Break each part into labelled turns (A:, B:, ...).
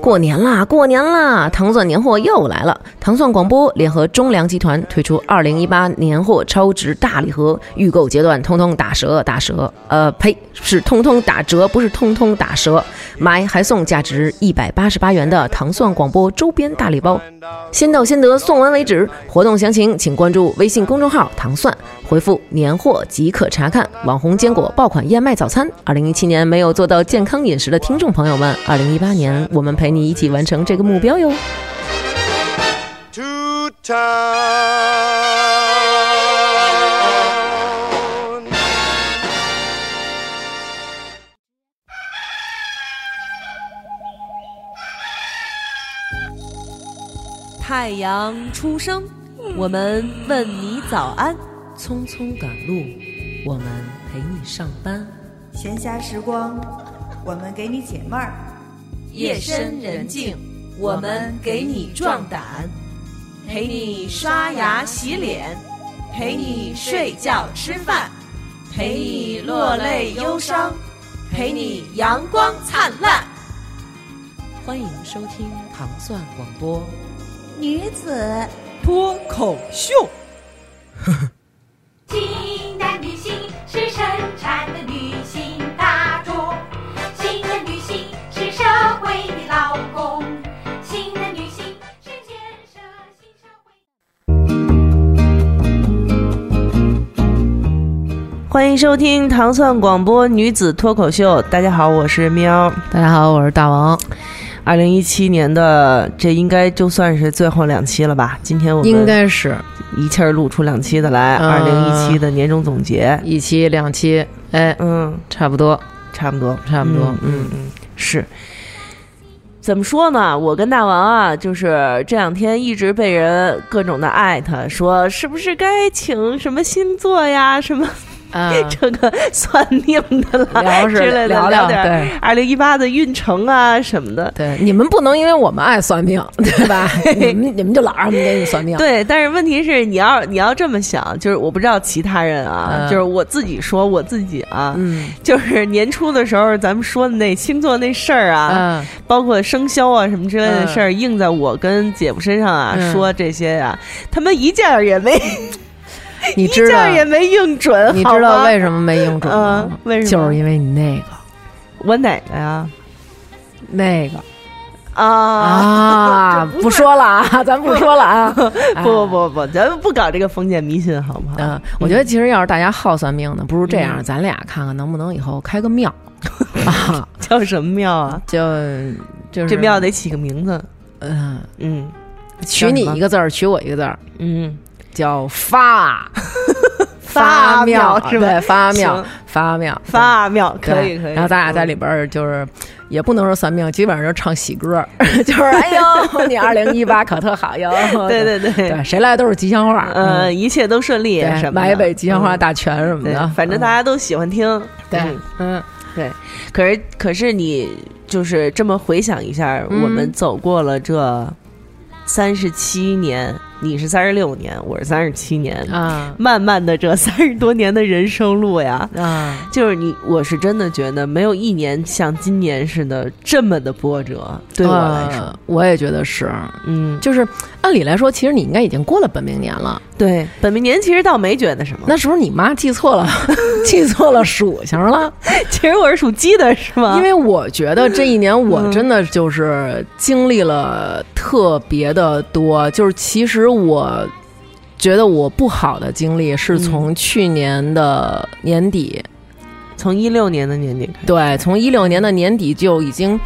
A: 过年啦，过年啦！糖蒜年货又来了。糖蒜广播联合中粮集团推出二零一八年货超值大礼盒，预购阶段通通打折，打折。呃，呸，是通通打折，不是通通打折。买还送价值一百八十八元的糖蒜广播周边大礼包，先到先得，送完为止。活动详情请关注微信公众号“糖蒜”，回复“年货”即可查看。网红坚果爆款燕麦早餐，二零一七年没有做到健康饮食的听众朋友们，二零一八年我们陪你一起完成这个目标哟。
B: to town.
C: 太阳初升，我们问你早安。
A: 匆匆赶路，我们陪你上班。
D: 闲暇时光，我们给你解闷儿；
C: 夜深人静，我们给你壮胆，陪你刷牙洗脸，陪你睡觉吃饭，陪你落泪忧伤，陪你阳光灿烂。
A: 欢迎收听糖蒜广播。
D: 女子
C: 脱口秀，
E: 新的女性是生产的女性会的劳工，新的女性是建设新社会。
C: 欢迎收听糖蒜广播女子脱口秀。大家好，我是喵。
A: 大家好，我是大王。
C: 二零一七年的这应该就算是最后两期了吧？今天我们
A: 应该是
C: 一气儿录出两期的来，
A: 嗯
C: 二零一七的年终总结。
A: 一期两期，哎，
C: 嗯，
A: 差不多，
C: 差不多，
A: 差不多
C: 嗯嗯嗯，是。怎么说呢？我跟大王啊，就是这两天一直被人各种的艾特，说是不是该请什么星座呀，什么，这个算命的了
A: 聊
C: 之类的，
A: 聊聊
C: 点
A: 对。
C: 二零一八的运程啊什么的。
A: 对，你们不能因为我们爱算命，对吧？你们你们就老让我们给你算命。
C: 对，但是问题是，你要你要这么想，就是我不知道其他人啊，
A: 嗯。
C: 就是我自己说我自己啊，
A: 嗯。
C: 就是年初的时候咱们说的那星座那事儿啊，
A: 嗯，
C: 包括生肖啊什么之类的事儿，印在我跟姐夫身上啊，
A: 嗯。
C: 说这些啊，他们一件儿也没，一
A: 你知道
C: 也没应准，
A: 你知道为
C: 什
A: 什么没应准吗
C: 嗯？为什么
A: 就是因为你那个
C: 我哪个呀？
A: 那个
C: 啊
A: 啊，不说了啊，咱不说了啊。
C: 不不不不，咱们不搞这个封建迷信好不好？
A: 嗯，我觉得其实要是大家好算命的，不如这样，
C: 嗯
A: 咱俩看看能不能以后开个庙啊，
C: 叫什么庙啊？
A: 就就是
C: 这庙得起个名字。
A: 嗯，
C: 嗯
A: 取你一个字儿，取我一个字儿，
C: 嗯，
A: 叫发
C: 发
A: 庙
C: 庙是吧
A: 对，发庙，发庙，
C: 发庙可以可以。
A: 然后咱俩在里边儿就是。也不能说算命，基本上就唱喜歌，就是哎呦，你二零一八可特好哟。
C: 对对对，
A: 对，谁来都是吉祥话。
C: 嗯，一切都顺利什么的。
A: 买一杯吉祥话
C: 嗯
A: 大全什么
C: 对
A: 的，，
C: 反正大家都喜欢听。
A: 对
C: 嗯，
A: 嗯
C: 对。可是可是你就是这么回想一下，
A: 嗯
C: 我们走过了这三十七年，你是三十六年，我是三十七年，
A: 啊。
C: 慢慢的这三十多年的人生路呀。
A: 啊，
C: 就是你，我是真的觉得没有一年像今年似的这么的波折，对我来说，
A: 呃我也觉得是，
C: 嗯，
A: 就是按理来说，其实你应该已经过了本命年了，
C: 对，本命年其实倒没觉得什么。
A: 那是不是你妈记错了，记错了属性了？
C: 其实我是属鸡的，是吗？
A: 因为我觉得这一年我
C: 嗯
A: 真的就是经历了特别的多，就是其实我觉得我不好的经历是从去年的年底，
C: 从一六年的年底开始，
A: 对，从一六年的年底就已经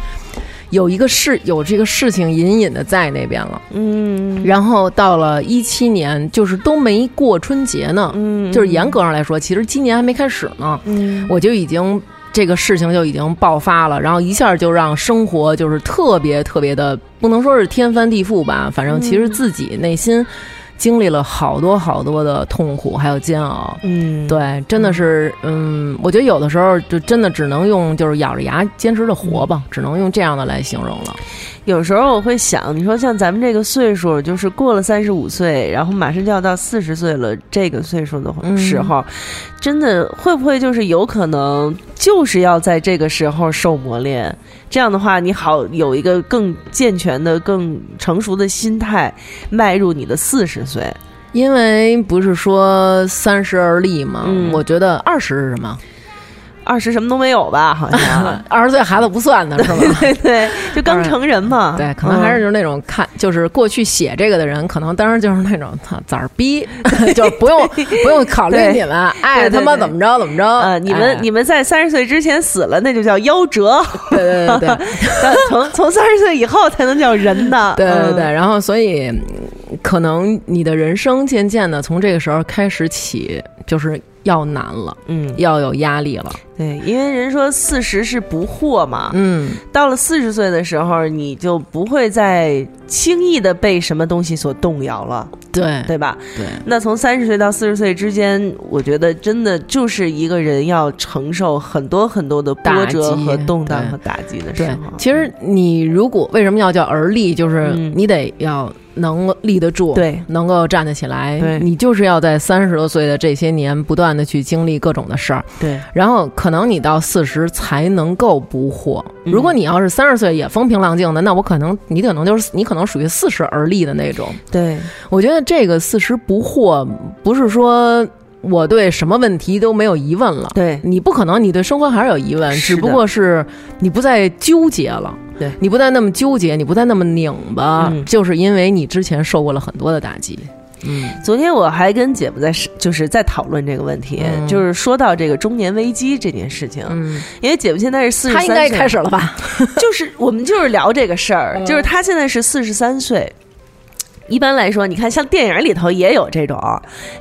A: 有一个事有这个事情隐隐的在那边了，
C: 嗯。
A: 然后到了一七年，就是都没过春节呢，
C: 嗯
A: 就是严格上来说，其实今年还没开始呢，
C: 嗯。
A: 我就已经这个事情就已经爆发了，然后一下就让生活就是特别特别的，不能说是天翻地覆吧，反正其实自己内心经历了好多好多的痛苦还有煎熬。
C: 嗯，
A: 对，真的是，嗯，我觉得有的时候就真的只能用就是咬着牙坚持的活吧，只能用这样的来形容了。
C: 有时候我会想，你说像咱们这个岁数，就是过了三十五岁，然后马上就要到四十岁了，这个岁数的
A: 嗯
C: 时候，真的会不会就是有可能就是要在这个时候受磨练？这样的话，你好有一个更健全的、更成熟的心态，迈入你的四十岁。
A: 因为不是说三十而立嘛，
C: 嗯
A: 我觉得二十是什么？
C: 二十什么都没有吧？好像
A: 二十岁孩子不算的是吧？
C: 对对，就刚成人嘛。
A: 对，可能还是
C: 嗯
A: 就是那种看，就是过去写这个的人，可能当时就是那种操崽儿逼，就不用 不用考虑你们，爱他妈怎么着怎么着。
C: 呃，你们、
A: 哎
C: 你们在三十岁之前死了，那就叫夭折。
A: 对对对对
C: 从从三十岁以后才能叫人呢。
A: 对对对，
C: 嗯，
A: 然后所以嗯可能你的人生渐渐的从这个时候开始起，就是要难了，
C: 嗯，
A: 要有压力了。
C: 对，因为人说四十是不惑嘛，
A: 嗯，
C: 到了四十岁的时候，你就不会再轻易的被什么东西所动摇了，
A: 对。
C: 对吧？
A: 对，
C: 那从三十岁到四十岁之间，我觉得真的就是一个人要承受很多很多的波折和动荡和打击的时
A: 对。
C: 候。，
A: 其实你如果为什么要叫而立，就是
C: 嗯。
A: 你得要能立得住，
C: 对
A: 能够站得起来。
C: 对
A: 你就是要在三十多岁的这些年，不断的去经历各种的事儿，
C: 对，
A: 然后可能你到四十才能够不惑。
C: 嗯
A: 如果你要是三十岁也风平浪静的，那我可能你可能就是你可能属于四十而立的那种。
C: 对，
A: 我觉得这个四十不惑，不是说我对什么问题都没有疑问了。
C: 对，
A: 你不可能，你对生活还是有疑问，只不过是你不再纠结了。
C: 对
A: 你不再那么纠结，你不再那么拧巴，
C: 嗯。
A: 就是因为你之前受过了很多的打击。嗯。
C: 昨天我还跟姐夫在就是在讨论这个问题，
A: 嗯。
C: 就是说到这个中年危机这件事情，
A: 嗯，
C: 因为姐夫现在是四十三岁，
A: 他应该开始了吧？
C: 就是我们就是聊这个事儿，
A: 嗯。
C: 就是他现在是四十三岁。一般来说，你看像电影里头也有这种，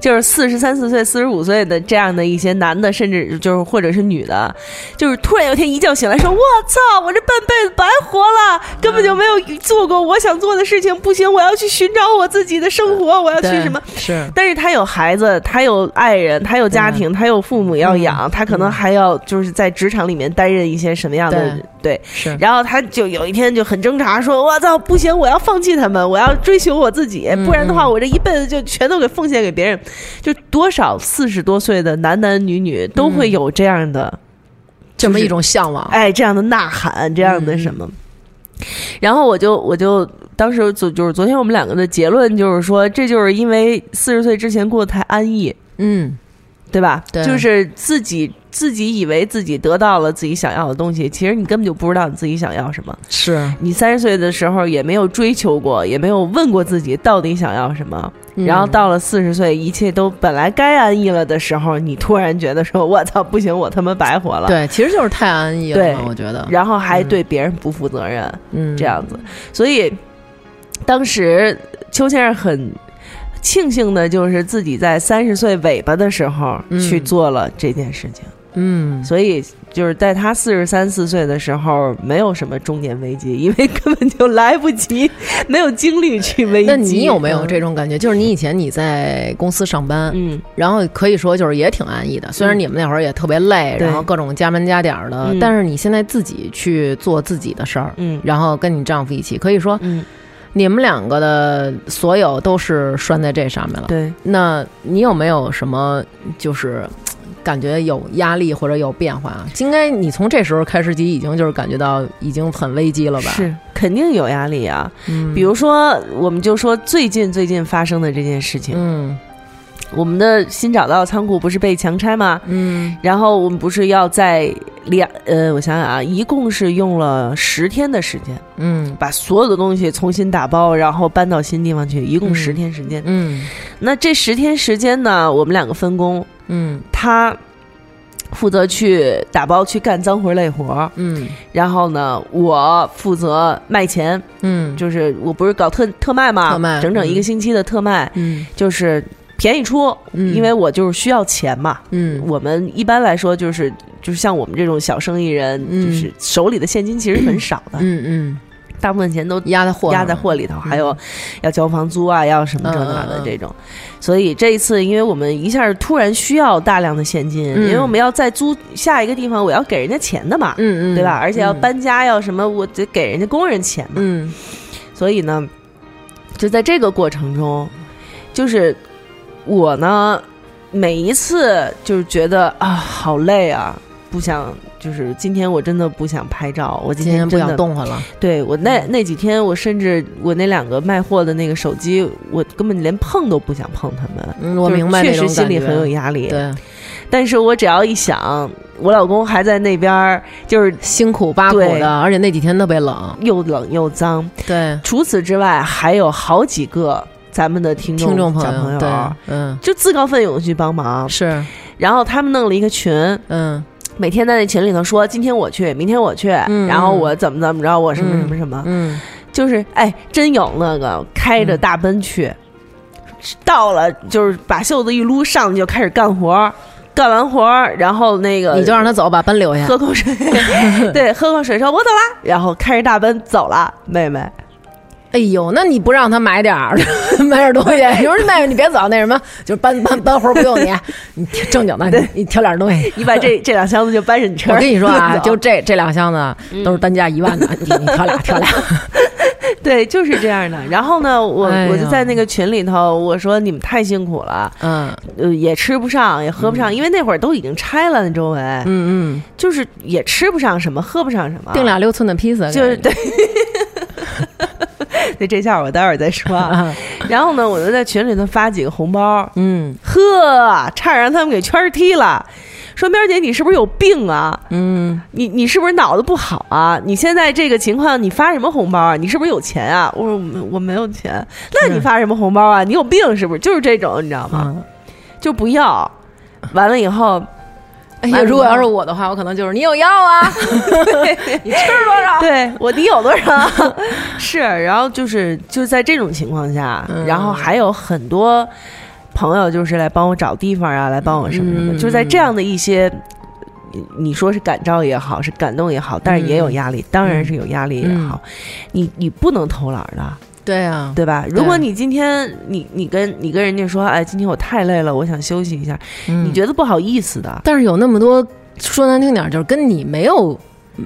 C: 就是四十三四岁、四十五岁的这样的一些男的，甚至就是或者是女的，就是突然有一天一觉醒来说：“我操，我这半辈子白活了，根本就没有做过我想做的事情，不行，我要去寻找我自己的生活，我要去什么？”
A: 是
C: 但是他有孩子，他有爱人，他有家庭，他有父母要养，他可能还要就是在职场里面担任一些什么样的对。
A: 是，
C: 然后他就有一天就很挣扎，说：“我操，不行，我要放弃他们，我要追求我自己，不然的话，我这一辈子就全都给奉献给别人。”就多少四十多岁的男男女女都会有这样的，
A: 这么一种向往。
C: 哎，这样的呐喊，这样的什么。然后我就我就当时就就是昨天我们两个的结论就是说，这就是因为四十岁之前过得太安逸，
A: 嗯，
C: 对吧？
A: 对
C: 就是自己自己以为自己得到了自己想要的东西，其实你根本就不知道你自己想要什么。
A: 是。
C: 你三十岁的时候也没有追求过，也没有问过自己到底想要什么。
A: 嗯
C: 然后到了四十岁，一切都本来该安逸了的时候，你突然觉得说：“ 我操，不行，我他妈白活了。”，
A: 对，其实就是太安逸了
C: 对，
A: 我觉得。
C: 然后还对别人不负责任，
A: 嗯，
C: 这样子。所以当时邱先生很庆幸的就是自己在三十岁尾巴的时候
A: 嗯
C: 去做了这件事情。
A: 嗯，
C: 所以就是在他四十三四岁的时候，没有什么中年危机，因为根本就来不及，没有精力去危机。
A: 那你有没有这种感觉？就是你以前你在公司上班，
C: 嗯？
A: 然后可以说就是也挺安逸的，虽然你们那会儿也特别累，
C: 对
A: 然后各种加班加点儿的，
C: 嗯
A: 但是你现在自己去做自己的事儿，
C: 嗯
A: 然后跟你丈夫一起，可以说
C: 嗯
A: 你们两个的所有都是拴在这上面了。
C: 对，
A: 那你有没有什么就是？感觉有压力或者有变化，应该你从这时候开始起已经就是感觉到已经很危机了吧？
C: 是肯定有压力啊。
A: 嗯，
C: 比如说，我们就说最近最近发生的这件事情，
A: 嗯
C: 我们的新找到的仓库不是被强拆吗？
A: 嗯。
C: 然后我们不是要在两呃，我想想啊，一共是用了十天的时间，
A: 嗯。
C: 把所有的东西重新打包，然后搬到新地方去，一共
A: 嗯。
C: 十天时间。
A: 嗯。
C: 那这十天时间呢，我们两个分工，
A: 嗯。
C: 他负责去打包去干脏活累活，
A: 嗯。
C: 然后呢，我负责卖钱，
A: 嗯，
C: 就是我不是搞特特卖嘛，
A: 特卖。
C: 整整一个
A: 嗯
C: 星期的特卖，
A: 嗯。
C: 就是便宜出，
A: 嗯
C: 因为我就是需要钱嘛。
A: 嗯
C: 我们一般来说就是就是像我们这种小生意人，
A: 嗯
C: 就是手里的现金其实很少的。
A: 嗯嗯
C: 大部分钱都
A: 压在货
C: 压在货里头，还有要交房租啊，要什么这那的这种。所以这一次，因为我们一下突然需要大量的现金，
A: 嗯
C: 因为我们要再租下一个地方，我要给人家钱的嘛，
A: 嗯嗯，
C: 对吧？而且要
A: 嗯
C: 搬家要什么，我得给人家工人钱嘛。
A: 嗯
C: 所以呢，就在这个过程中，就是我呢，每一次就是觉得啊，好累啊，不想。就是今天我真的不想拍照，我今
A: 今天不想动弹了，
C: 对我那那几天，我甚至我那两个卖货的那个手机，我根本连碰都不想碰他们。
A: 嗯，我
C: 就是
A: 明白那
C: 确实
A: 种感觉
C: 心里很有压力。
A: 对，
C: 但是我只要一想，我老公还在那边儿，就是
A: 辛苦八苦
C: 对
A: 的，而且那几天特别冷，
C: 又冷又脏。
A: 对，
C: 除此之外，还有好几个咱们的听众
A: 听众
C: 朋友，
A: 朋对，嗯，
C: 就自告奋勇地去帮忙。
A: 是，
C: 然后他们弄了一个群，
A: 嗯。
C: 每天在那群里头说，今天我去，明天我去，
A: 嗯
C: 然后我怎么怎么着，我什么什么什么。
A: 嗯，
C: 就是哎，真有那个开着大奔去，到了就是把袖子一撸，上去就开始干活儿，干完活儿，然后那个
A: 你就让他走，把奔留下，
C: 喝口水，对，喝口水说“我走了”，然后开着大奔走了，妹妹。
A: 哎呦，那你不让他买点儿，买点儿东西？你说妹妹，你别走，那什么，就是搬搬搬活儿 不用你，你正经的，你你挑点儿东西。
C: 你把这这两箱子就搬上你车。
A: 我跟你说啊，就 这这两箱子都是单价一万的，你你挑俩挑俩。
C: 对，就是这样的。然后呢，我、
A: 哎
C: 我就在那个群里头，我说你们太辛苦了，
A: 嗯
C: 呃，也吃不上，也喝不上，因为那会儿都已经拆了，那周围、
A: 嗯嗯，
C: 就是也吃不上什么，喝不上什么，
A: 订俩六寸的披萨，
C: 就是对。对，这下我待会儿再说啊。
A: 啊，
C: 然后呢，我就在群里头发几个红包，
A: 嗯
C: 呵，差点让他们给圈儿踢了。说喵姐，你是不是有病啊？
A: 嗯，
C: 你你是不是脑子不好啊？你现在这个情况，你发什么红包啊？你是不是有钱啊？我说我没我没有钱，那你发什么红包啊？你有病是不是？就是这种，你知道吗？
A: 嗯
C: 就不要。完了以后，
A: 哎呀，如果要是我的话，我可能就是你有药啊，你吃多少？
C: 对我你有多少？是，然后就是就在这种情况下，
A: 嗯
C: 然后还有很多朋友就是来帮我找地方啊，来帮我什么什么，
A: 嗯
C: 就是在这样的一些。你你说是感召也好，是感动也好，但是也有压力，当然是有压力也好，你你不能偷懒的，
A: 对啊，
C: 对吧？如果你今天你你跟你跟人家说，哎，今天我太累了，我想休息一下，
A: 嗯。
C: 你觉得不好意思的，
A: 但是有那么多说难听点儿，就是跟你没有。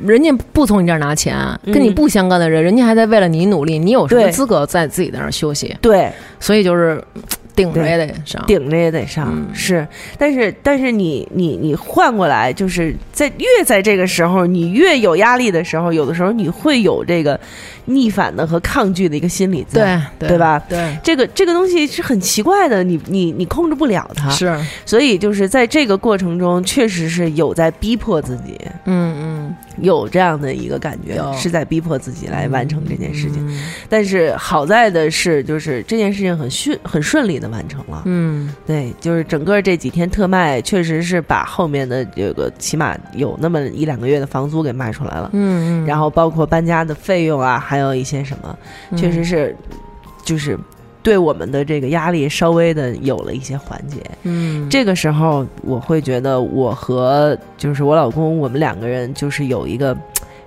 A: 人家不从你这儿拿钱，
C: 嗯。
A: 跟你不相干的人，人家还在为了你努力，你有什么资格在自己在那儿休息？
C: 对，
A: 所以就是顶着也得上。
C: 顶着也得上，
A: 嗯。
C: 是，但是但是你你你换过来，就是在越在这个时候，你越有压力的时候，有的时候你会有这个逆反的和抗拒的一个心理在，
A: 对
C: 对吧？
A: 对，
C: 这个这个东西是很奇怪的，你你你控制不了它，
A: 是，
C: 所以就是在这个过程中，确实是有在逼迫自己，
A: 嗯嗯，
C: 有这样的一个感觉，是在逼迫自己来完成这件事情。
A: 嗯。
C: 但是好在的是，就是这件事情很顺很顺利的完成了。
A: 嗯
C: 对，就是整个这几天特卖，确实是把后面的这个起码有那么一两个月的房租给卖出来了，
A: 嗯嗯，
C: 然后包括搬家的费用啊，还有一些什么，确实是就是对我们的这个压力稍微的有了一些缓解。
A: 嗯，
C: 这个时候，我会觉得我和就是我老公，我们两个人就是有一个。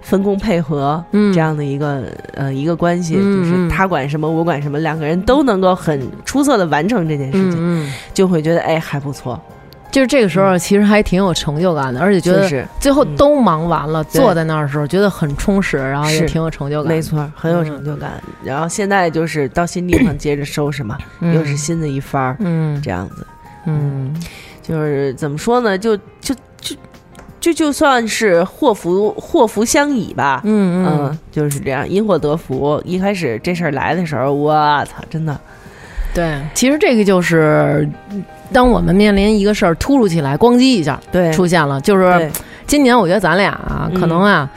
C: 分工配合，
A: 嗯。
C: 这样的一个呃一个关系，
A: 嗯
C: 就是
A: 嗯。
C: 他管什么我管什么，两个人都能够很出色的完成这件事情，就会觉得哎还不错，
A: 就是这个时候其实还挺有成就感的，而且觉得最后都忙完了，坐在那儿的时候觉得很充实，然后也挺有成就感。
C: 没，错，很有成就感。然后现在就是到新地方接着收拾嘛，又是新的一番儿，
A: 嗯。
C: 这样子，
A: 嗯。
C: 就是怎么说呢？就就就就就算是祸福祸福相倚吧。
A: 嗯
C: 嗯，就是这样，因祸得福。一开始这事儿来的时候，我操，真的，
A: 对，其实这个就是。当我们面临一个事儿突如其来，咣叽一下
C: 对，
A: 出现了，就是今年我觉得咱俩啊，
C: 嗯
A: 可能啊。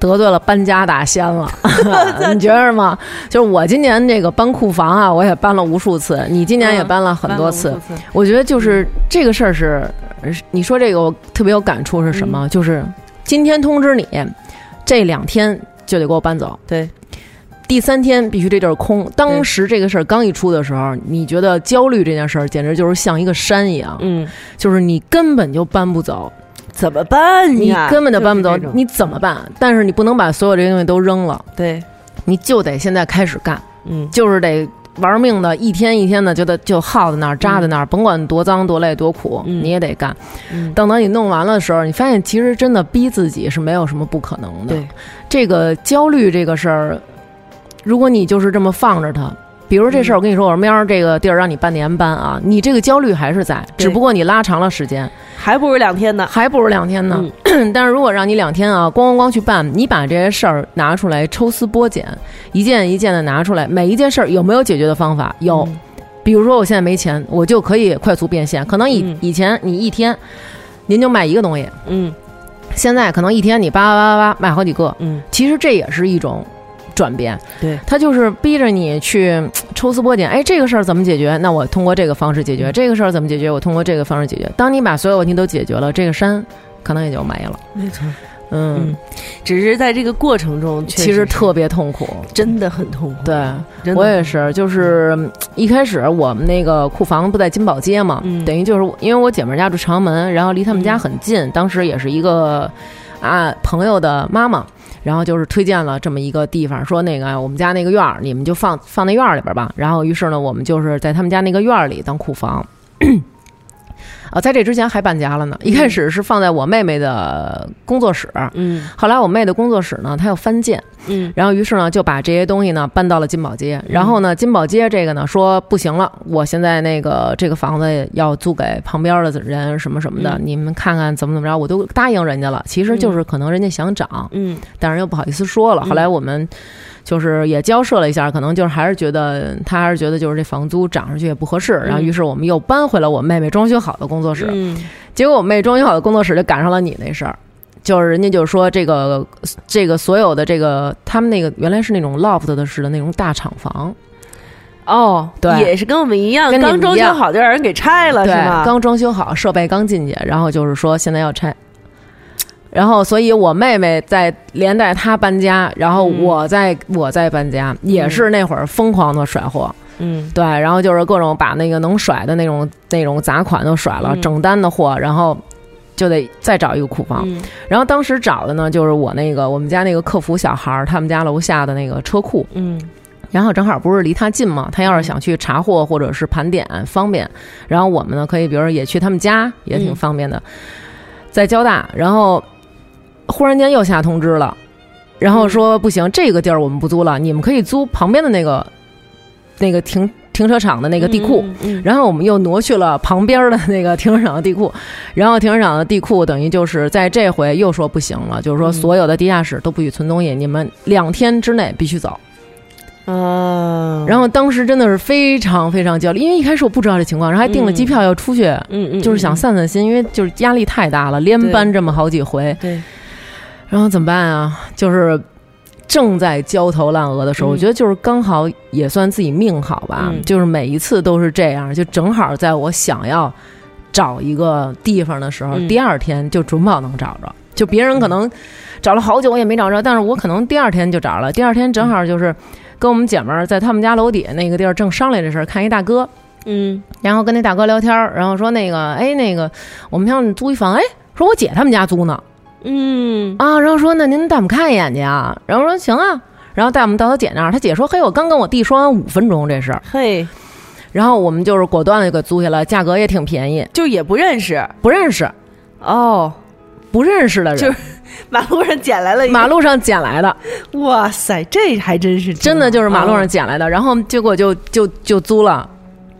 A: 得罪了搬家大仙了 你觉得吗？就是我今年这个搬库房啊，我也搬了无数次，你今年也
C: 嗯
A: 搬了很多次。我觉得就是这个事儿是，呃你说这个我特别有感触是什
C: 嗯。
A: 么？就是今天通知你，这两天就得给我搬走，
C: 对，
A: 第三天必须这地儿空。当时这个事儿刚一出的时候，你觉得焦虑这件事儿简直就是像一个山一样，
C: 嗯，
A: 就是你根本就搬不走，
C: 怎么办
A: 你
C: 呀？
A: 根本就搬不走你怎么办？但是你不能把所有这些东西都扔了。
C: 对。
A: 你就得现在开始干，
C: 嗯。
A: 就是得玩命的，一天一天的就得就耗在那儿扎在那儿，甭管多脏多累多苦，
C: 嗯
A: 你也得干。
C: 嗯，
A: 等到你弄完了的时候，你发现其实真的逼自己是没有什么不可能的。这个焦虑这个事儿，如果你就是这么放着它。比如这
C: 嗯
A: 事儿，我跟你说，我说喵儿这个地儿让你半年搬啊，你这个焦虑还是在，只不过你拉长了时间，
C: 还不如两天呢。
A: 还不如两天呢。
C: 嗯
A: 但是如果让你两天啊，咣咣咣去办，你把这些事儿拿出来抽丝剥茧，一件一件的拿出来，每一件事儿有没有解决的方法？有。
C: 嗯
A: 比如说我现在没钱，我就可以快速变现。可能以、
C: 嗯
A: 以前你一天您就卖一个东西，
C: 嗯
A: 现在可能一天你叭叭叭叭叭卖好几个。
C: 嗯，
A: 其实这也是一种转变，
C: 对，
A: 他就是逼着你去 抽丝剥茧。哎，这个事儿怎么解决？那我通过这个方式解决。
C: 嗯
A: 这个事儿怎么解决？我通过这个方式解决。当你把所有问题都解决了，这个山 可能也就没了。
C: 没错。
A: 嗯，
C: 嗯，只是在这个过程中，
A: 其实特别痛苦。
C: 真的很痛苦。
A: 对，我也是，就是嗯一开始我们那个库房不在金宝街嘛，
C: 嗯
A: 等于就是因为我姐们儿家住长门，然后离他们家很近，当时也是一个啊朋友的妈妈。然后就是推荐了这么一个地方，说那个我们家那个院儿，你们就放放那院儿里边吧。然后于是呢，我们就是在他们家那个院儿里当库房。啊，在这之前还搬家了呢。一开始是放在我妹妹的工作室，
C: 嗯
A: 后来我妹的工作室呢，她要翻建，
C: 嗯
A: 然后于是呢就把这些东西呢搬到了金宝街。然后呢，金宝街这个呢说不行了，我现在那个这个房子要租给旁边的人什么什么的，
C: 嗯
A: 你们看看怎么怎么着，我都答应人家了。其实就是可能人家想涨，
C: 嗯
A: 但是又不好意思说了。
C: 嗯
A: 后来我们。就是也交涉了一下，可能就是还是觉得他还是觉得就是这房租涨上去也不合适，然后于是我们又搬回了我妹妹装修好的工作室。
C: 嗯
A: 结果我妹装修好的工作室就赶上了你那事儿，就是人家就说这个这个所有的这个他们那个原来是那种 loft 的式的那种大厂房，
C: 哦，
A: 对
C: 也是跟我们一样，刚装修好就让人给拆了，是
A: 对，
C: 吗？
A: 刚装修好，设备刚进去，然后就是说现在要拆。然后，所以我妹妹在连带她搬家，然后
C: 嗯。
A: 我在、我在搬家，也是那会儿疯狂的甩货，
C: 嗯。
A: 对，然后就是各种把那个能甩的那种那种杂款都甩了，
C: 嗯。
A: 整单的货，然后就得再找一个库房。
C: 嗯。
A: 然后当时找的呢，就是我那个我们家那个客服小孩儿，他们家楼下的那个车库，
C: 嗯。
A: 然后正好不是离他近嘛，他要是想去查货或者是盘点方便，然后我们呢可以比如说也去他们家，也挺
C: 嗯。
A: 方便的，在交大，然后忽然间又下通知了，然后说不行，这个地儿我们不租了，你们可以租旁边的那个那个停停车场的那个地库。
C: 嗯
A: 然后我们又挪去了旁边的那个停车场的地库，然后停车场的地库等于就是在这回又说不行了，就是说
C: 嗯。
A: 所有的地下室都不许存东西，你们两天之内必须走。
C: 啊，
A: 然后当时真的是非常非常焦虑，因为一开始我不知道这情况，然后还订了机票要出去，
C: 嗯嗯，
A: 就是想散散心，因为就是压力太大了，连搬这么好几回，
C: 对，
A: 然后怎么办啊？就是正在焦头烂额的时候，
C: 嗯。
A: 我觉得就是刚好也算自己命好吧，
C: 嗯。
A: 就是每一次都是这样，就正好在我想要找一个地方的时候，
C: 嗯。
A: 第二天就准保能找着。就别人可能找了好久我也没找着，但是我可能第二天就找了。第二天正好就是跟我们姐们儿在他们家楼底下那个地儿正商量这事儿，看一大哥，
C: 嗯。
A: 然后跟那大哥聊天儿，然后说那个，哎，那个我们想租一房，哎，说我姐他们家租呢，
C: 嗯。
A: 啊，然后说那您带我们看一眼去啊，然后说行啊，然后带我们到他姐那儿，他姐说嘿，我刚跟我弟说完五分钟这事儿，
C: 嘿，
A: 然后我们就是果断的给租下来，价格也挺便宜，
C: 就也不认识。
A: 不认识。
C: 哦，
A: 不认识的人，
C: 就。是马路上捡来了一
A: 马路上捡来的，
C: 哇塞，这还真是
A: 真的就是马路上
C: 哦
A: 捡来的，然后结果就就就租了，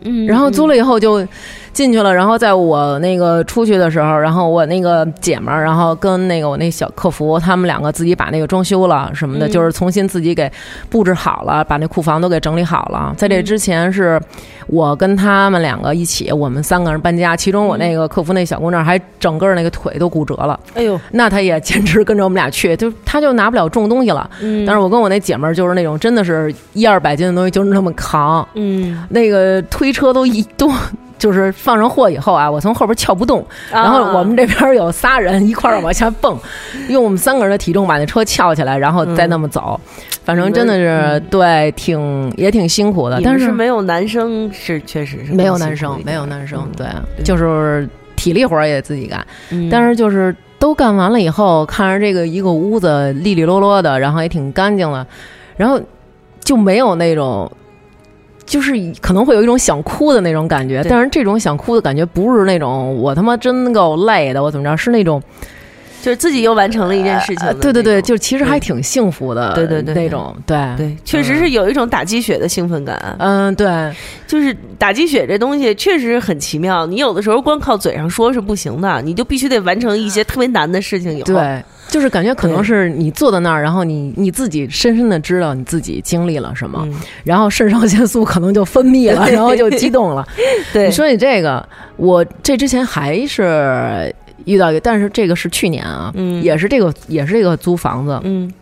C: 嗯，
A: 然后租了以后就进去了，然后在我那个出去的时候，然后我那个姐们儿，然后跟那个我那小客服，他们两个自己把那个装修了什么的，
C: 嗯。
A: 就是重新自己给布置好了，把那库房都给整理好了。在这之前是我跟他们两个一起，我们三个人搬家，其中我那个客服那小姑娘还整个那个腿都骨折了，
C: 哎呦，
A: 那她也坚持跟着我们俩去，就她就拿不了重东西了。
C: 嗯，
A: 但是我跟我那姐们儿就是那种真的是一二百斤的东西就是那么扛，
C: 嗯，
A: 那个推车都一都就是放上货以后啊，我从后边撬不动，
C: 啊。
A: 然后我们这边有仨人一块儿往下蹦，用我们三个人的体重把那车撬起来，然后再那么走，反正真的是对，挺也挺辛苦的，但是
C: 没有男生，是确实是
A: 没有男生没有男生，对
C: 对，
A: 就是体力活儿也自己干，
C: 嗯。
A: 但是就是都干完了以后，看着这个一个屋子利利落落的，然后也挺干净了。然后就没有那种。就是可能会有一种想哭的那种感觉，但是这种想哭的感觉不是那种我他妈真够累的，我怎么着，是那种
C: 就是自己又完成了一件事情
A: 对对对，就其实还挺幸福的，
C: 对对对
A: 那种，对。
C: 对，确实是有一种打鸡血的兴奋感。
A: 嗯，对，
C: 就是打鸡血这东西确实很奇妙，你有的时候光靠嘴上说是不行的，你就必须得完成一些特别难的事情以后，
A: 对，就是感觉可能是你坐在那儿，然后你你自己深深的知道你自己经历了什么，
C: 嗯
A: 然后肾上腺素可能就分泌了，然后就激动了。
C: 对，
A: 你说你这个，我这之前还是遇到一个，但是这个是去年啊，
C: 嗯
A: 也是这个也是这个租房子。
C: 嗯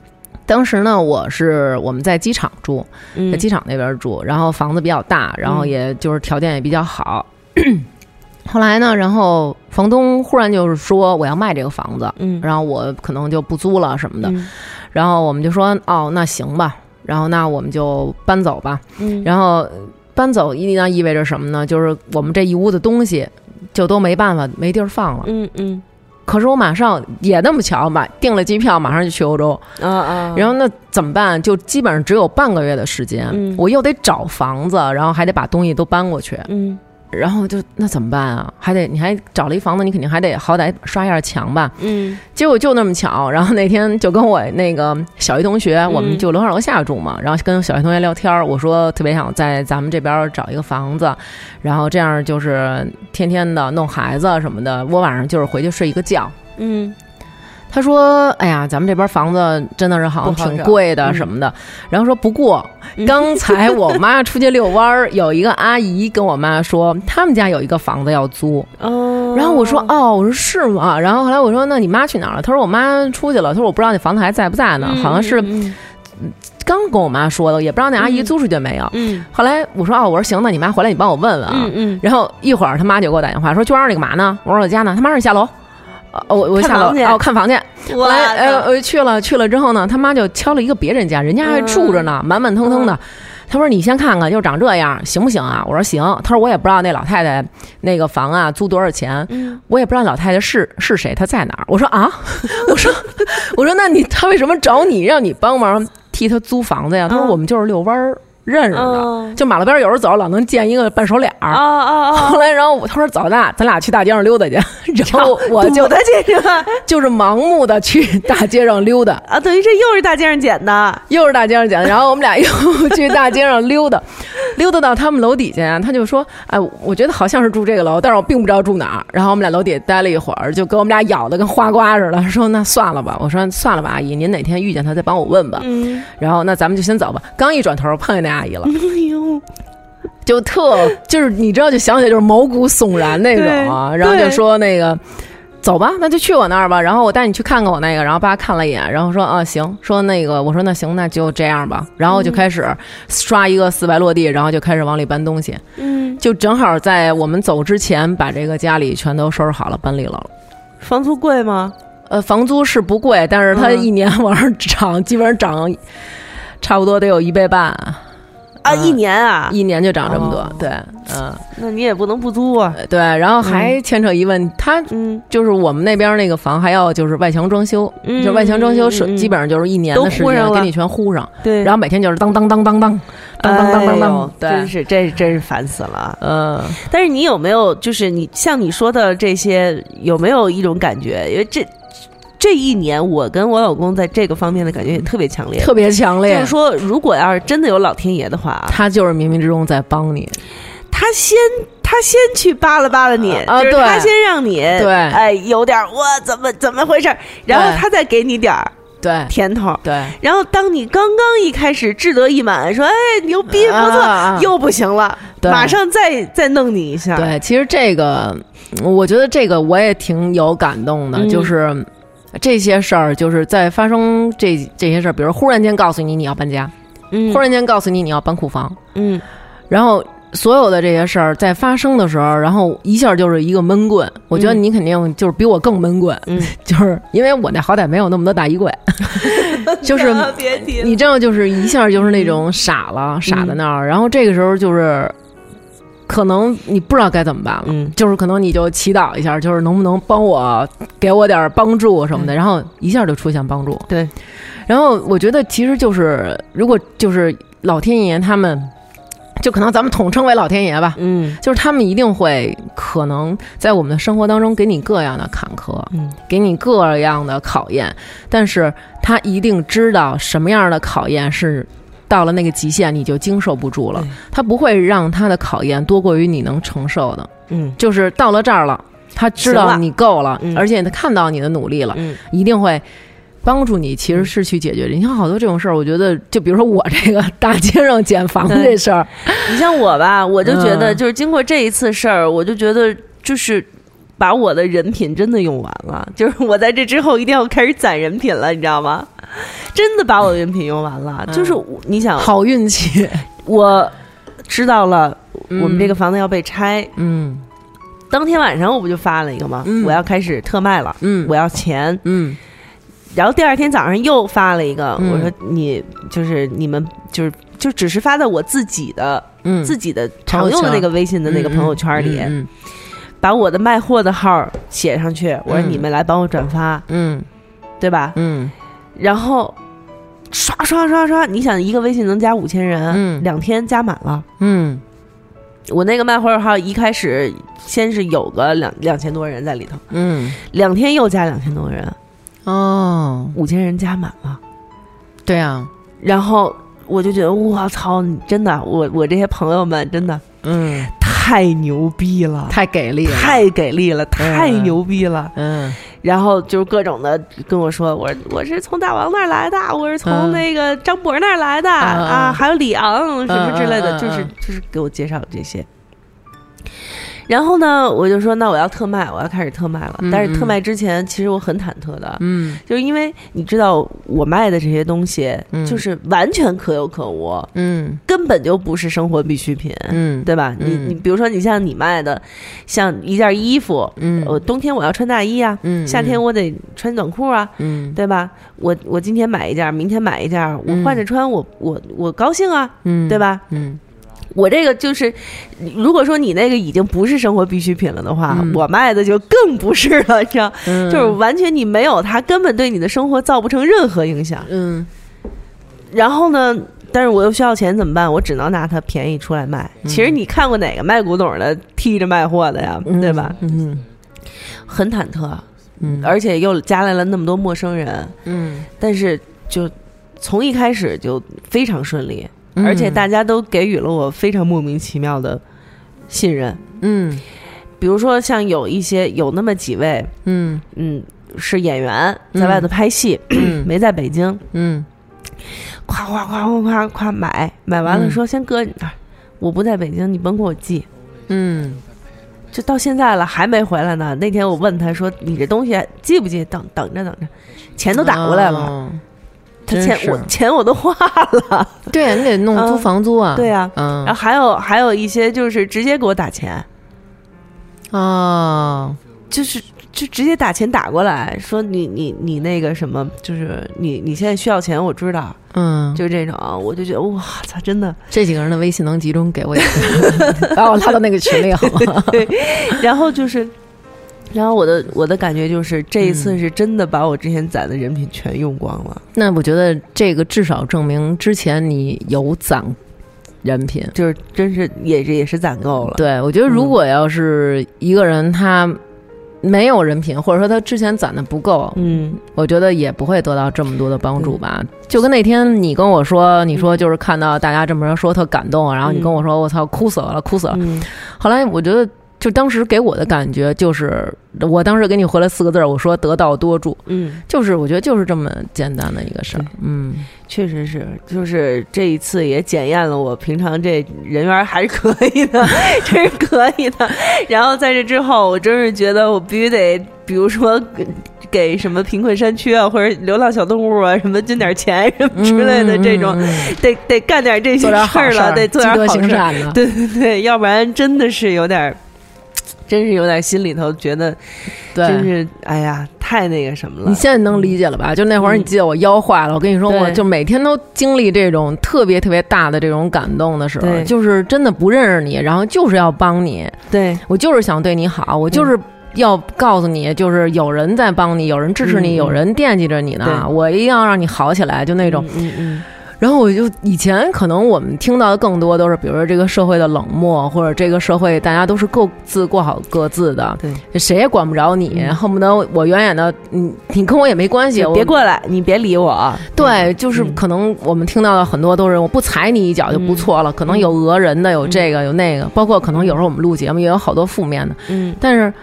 A: 当时呢，我是我们在机场住，在
C: 嗯
A: 机场那边住，然后房子比较大，然后
C: 嗯
A: 也就是条件也比较好。后来呢，然后房东忽然就是说我要卖这个房子，
C: 嗯
A: 然后我可能就不租了什么的，
C: 嗯
A: 然后我们就说哦，那行吧，然后那我们就搬走吧。
C: 嗯
A: 然后搬走意那意味着什么呢？就是我们这一屋的东西就都没办法没地儿放了。
C: 嗯嗯
A: 可是我马上也那么巧买订了机票，马上就去欧洲。
C: 啊啊，
A: 然后那怎么办？就基本上只有半个月的时间，
C: 嗯
A: 我又得找房子，然后还得把东西都搬过去，
C: 嗯
A: 然后就那怎么办啊？还得你还找了一房子，你肯定还得好歹刷一下墙吧？
C: 嗯
A: 结果就那么巧，然后那天就跟我那个小学同学，我们就楼上楼下住嘛，然后跟小学同学聊天儿，我说特别想在咱们这边找一个房子，然后这样就是天天的弄孩子什么的，我晚上就是回去睡一个觉。
C: 嗯
A: 他说：“哎呀，咱们这边房子真的是好像挺贵的
C: 嗯
A: 什么的。然后说不过，刚才我妈出去遛弯儿，有一个阿姨跟我妈说，他们家有一个房子要租。
C: 哦，
A: 然后我说哦，我说是吗？然后后来我说那你妈去哪儿了？她说我妈出去了。她说我不知道那房子还在不在呢，好像是
C: 嗯
A: 刚跟我妈说的，也不知道那阿姨租出去没有。
C: 嗯
A: 后来我说哦，我说行，那你妈回来你帮我问问啊。
C: 嗯嗯
A: 然后一会儿他妈就给我打电话说娟儿你干嘛呢？我说我在家呢。他妈说你下楼。呃，我我下楼
C: 看房去
A: 哦，看房去。
C: 我
A: 来呃呃去了去了之后呢，他妈就敲了一个别人家，人家还住着呢，满满腾腾的。他说：“你先看看，就长这样，行不行啊？”我说：“行。”他说：“我也不知道那老太太那个房啊租多少钱，我也不知道老太太是是谁，她在哪儿。” 我说：“啊，我说我说那你他为什么找你让你帮忙替他租房子呀？”他说：“
C: 嗯
A: 我们就是遛弯儿认识的，
C: 哦
A: 就马路边有时候走老能见一个半熟脸儿。
C: 啊啊啊！
A: 后来，然后我他说走那，咱俩去大街上溜达去。然后我就
C: 堵的这个
A: 就是盲目的去大街上溜达，
C: 啊，等于这又是大街上捡的。
A: 又是大街上捡的。然后我们俩又去大街上溜达，溜达到他们楼底下，他就说：“哎，我觉得好像是住这个楼，但是我并不知道住哪儿。”然后我们俩楼底下待了一会儿，就给我们俩咬的跟花瓜似的，说：“那算了吧。”我说：“算了吧，阿姨，您哪天遇见他再帮我问吧。
C: 嗯，
A: 然后那咱们就先走吧。刚一转头碰见那阿姨了，
C: 哎呦，
A: 就特 就是你知道，就想起来就是毛骨悚然那种啊。然后就说那个。走吧，那就去我那儿吧。然后我带你去看看我那个。然后爸看了一眼，然后说啊行，说那个我说那行，那就这样吧。然后就开始刷一个四百落地，然后就开始往里搬东西。
C: 嗯，
A: 就正好在我们走之前，把这个家里全都收拾好了，搬里了。
C: 房租贵吗？
A: 呃，房租是不贵，但是它
C: 嗯
A: 一年 往上涨，基本上涨差不多得有一倍半，
C: 啊，
A: 嗯
C: 一年啊，
A: 一年就涨这么多。
C: 哦
A: 对，嗯。
C: 那你也不能不租啊。
A: 对，然后还牵扯一问，他
C: 嗯，
A: 就是我们那边那个房还要就是外墙装修，
C: 嗯
A: 就外墙装修是基本上就是一年的时间给你全糊上，
C: 对。
A: 然后每天就是当当当当当当当当当当，对，
C: 真是这真是烦死了。
A: 嗯，
C: 但是你有没有就是你像你说的这些，有没有一种感觉？因为这这一年，我跟我老公在这个方面的感觉也特别强烈。
A: 特别强烈。
C: 就是，说，如果要是真的有老天爷的话，
A: 他就是冥冥之中在帮你，
C: 他先他先去扒拉扒拉你，就是他先让你
A: 对。
C: 哎有点儿我怎么怎么回事儿，然后他再给你点儿
A: 对。
C: 甜头。
A: 对，
C: 然后当你刚刚一开始志得意满，说哎牛逼不错，又不行了，
A: 对。
C: 马上再再弄你一下。
A: 对，其实这个，我觉得这个我也挺有感动的，
C: 嗯。
A: 就是这些事儿，就是在发生这这些事儿，比如忽然间告诉你你要搬家，
C: 嗯
A: 忽然间告诉你你要搬库房，
C: 嗯
A: 然后所有的这些事儿在发生的时候，然后一下就是一个闷棍。我觉得你肯定就是比我更闷棍，
C: 嗯
A: 就是因为我那好歹没有那么多大衣柜，就是你这样，就是一下就是那种傻了，傻在那儿。然后这个时候就是。可能你不知道该怎么办了，
C: 嗯。
A: 就是可能你就祈祷一下，就是能不能帮我给我点儿帮助什么的，然后一下就出现帮助。
C: 对，
A: 然然后我觉得其实就是，如果就是老天爷他们，就可能咱们统称为老天爷吧，
C: 嗯。
A: 就是他们一定会可能在我们的生活当中给你各样的坎坷，
C: 嗯，
A: 给你各样的考验，但是他一定知道什么样的考验是到了那个极限你就经受不住了，他不会让他的考验多过于你能承受的，
C: 嗯
A: 就是到了这儿了，他知道你够了，
C: 嗯
A: 而且他看到你的努力了，
C: 嗯
A: 一定会。帮助你其实是去解决的。你像好多这种事儿，我觉得就比如说我这个大街上捡房子这事儿，
C: 你像我吧，我就觉得
A: 嗯
C: 就是经过这一次事儿，我就觉得就是。把我的人品真的用完了，就是我在这之后一定要开始攒人品了，你知道吗？真的把我的人品用完了，
A: 嗯。
C: 就是你想，
A: 好运气。
C: 我知道了我们这个房子要被拆，
A: 嗯。
C: 当天晚上我不就发了一个吗？
A: 嗯。
C: 我要开始特卖了，
A: 嗯。
C: 我要钱。
A: 嗯。
C: 然后第二天早上又发了一个，
A: 嗯。
C: 我说你就是你们就是就只是发在我自己的、
A: 嗯，
C: 自己的常用的那个微信的那个朋友圈里，
A: 嗯。
C: 把我的卖货的号写上去，我说
A: 嗯。
C: 你们来帮我转发，
A: 嗯。
C: 对吧？
A: 嗯
C: 然后刷刷刷刷，你想一个微信能加五千人，
A: 嗯。
C: 两天加满了。
A: 嗯。
C: 我那个卖货号一开始先是有个两两千多人在里头，
A: 嗯。
C: 两天又加两千多人，
A: 哦，
C: 五千人加满了。
A: 对啊，
C: 然后我就觉得，我操，你真的，我我这些朋友们真的
A: 嗯，
C: 太牛逼了，
A: 太给力了，
C: 太给力了，太牛逼了。
A: 嗯
C: 然后就是各种的跟我说，我我是从大王那儿来的，我是从
A: 嗯。
C: 那个张博那儿来的、
A: 嗯
C: 啊，
A: 嗯。
C: 还有李昂什么之类的，就是
A: 嗯
C: 就是给我介绍这些。然后呢，我就说那我要特卖，我要开始特卖了。
A: 嗯
C: 但是特卖之前，其实我很忐忑的，
A: 嗯
C: 就是因为你知道我卖的这些东西，
A: 嗯
C: 就是完全可有可无，
A: 嗯
C: 根本就不是生活必需品，
A: 嗯，
C: 对吧？你
A: 嗯
C: 你比如说你像你卖的，像一件衣服，
A: 嗯
C: 我冬天我要穿大衣啊，
A: 嗯
C: 夏天我得穿短裤啊，
A: 嗯
C: 对吧？我我今天买一件，明天买一件，我换着穿，我我我高兴啊，
A: 嗯，
C: 对？吧？
A: 嗯
C: 我这个就是，如果说你那个已经不是生活必需品了的话，
A: 嗯
C: 我卖的就更不是了，你知道，
A: 嗯，
C: 就是完全你没有它，根本对你的生活造不成任何影响。
A: 嗯
C: 然后呢，但是我又需要钱怎么办？我只能拿它便宜出来卖。其实你看过哪个卖古董的踢着卖货的呀？对吧？
A: 嗯
C: 很忐忑，
A: 嗯，
C: 而且又加来了那么多陌生人，
A: 嗯，
C: 但是就从一开始就非常顺利，
A: 嗯。
C: 而且大家都给予了我非常莫名其妙的信任。
A: 嗯。
C: 比如说，像有一些有那么几位，
A: 嗯。
C: 嗯，是演员，在外头拍戏，
A: 嗯。
C: 没在北京，
A: 嗯。
C: 夸夸夸夸夸夸买，买完了
A: 嗯。
C: 说先搁你那儿，我不在北京，你甭给我寄。
A: 嗯。
C: 就到现在了还没回来呢。那天我问他说：“你这东西寄不寄？等等着等着，钱都打过来了，
A: 哦
C: 他钱我钱我都花了。
A: 对呀，你得弄租
C: 嗯
A: 房租啊，
C: 对呀
A: 嗯
C: 然后还有还有一些就是直接给我打钱，
A: 哦，
C: 就是就直接打钱打过来，说你你你那个什么，就是你你现在需要钱，我知道，
A: 嗯，
C: 就这种，我就觉得哇操，真的。
A: 这几个人的微信能集中给我一个，把我拉到那个群里好吗？
C: 对然后就是，然后我的我的感觉就是这一次是真的把我之前攒的人品全用光了，
A: 那我觉得这个至少证明之前你有攒人品。
C: 就是真是也是也是攒够了。
A: 对，我觉得如果要是一个人他没有人品，或者说他之前攒的不够，
C: 嗯，
A: 我觉得也不会得到这么多的帮助吧。就跟那天你跟我说，你说就是看到大家这么说特感动，然后你跟我说我操哭死了，哭死了。
C: 嗯
A: 后来我觉得，就当时给我的感觉就是，我当时给你回了四个字儿，我说得道多助，
C: 嗯，
A: 就是我觉得就是这么简单的一个事儿。嗯
C: 确实是，就是这一次也检验了我平常这人缘还是可以的，这是可以的。然后在这之后，我真是觉得我必须得，比如说给给什么贫困山区啊，或者流浪小动物啊，什么捐点钱什么之类的这种，
A: 嗯嗯嗯
C: 得得干点这些事儿了，
A: 事，
C: 得做点好事儿。对对对，要不然真的是有点儿，真是有点心里头觉得，
A: 对，
C: 真是哎呀，太那个什么了。
A: 你现在能理解了吧？就那会儿，
C: 嗯
A: 你记得我腰坏了，我跟你说，我就每天都经历这种特别特别大的这种感动的时候，就是真的不认识你，然后就是要帮你，
C: 对
A: 我就是想对你好，我就是要告诉你，就是有人在帮你，有人支持你，有人惦记着你呢。我一定要让你好起来，就那种。
C: 嗯嗯
A: 然后我就以前可能我们听到的更多都是，比如说这个社会的冷漠，或者这个社会大家都是各自过好各自的，
C: 对，
A: 谁也管不着你，恨不得我远远的，你你跟我也没关系，
C: 别过来，你别理我。
A: 对，就是
C: 嗯
A: 可能我们听到的很多都是我不踩你一脚就不错了，可能有讹人的，有这个有那个，包括可能有时候我们录节目也有好多负面的，
C: 嗯，
A: 但是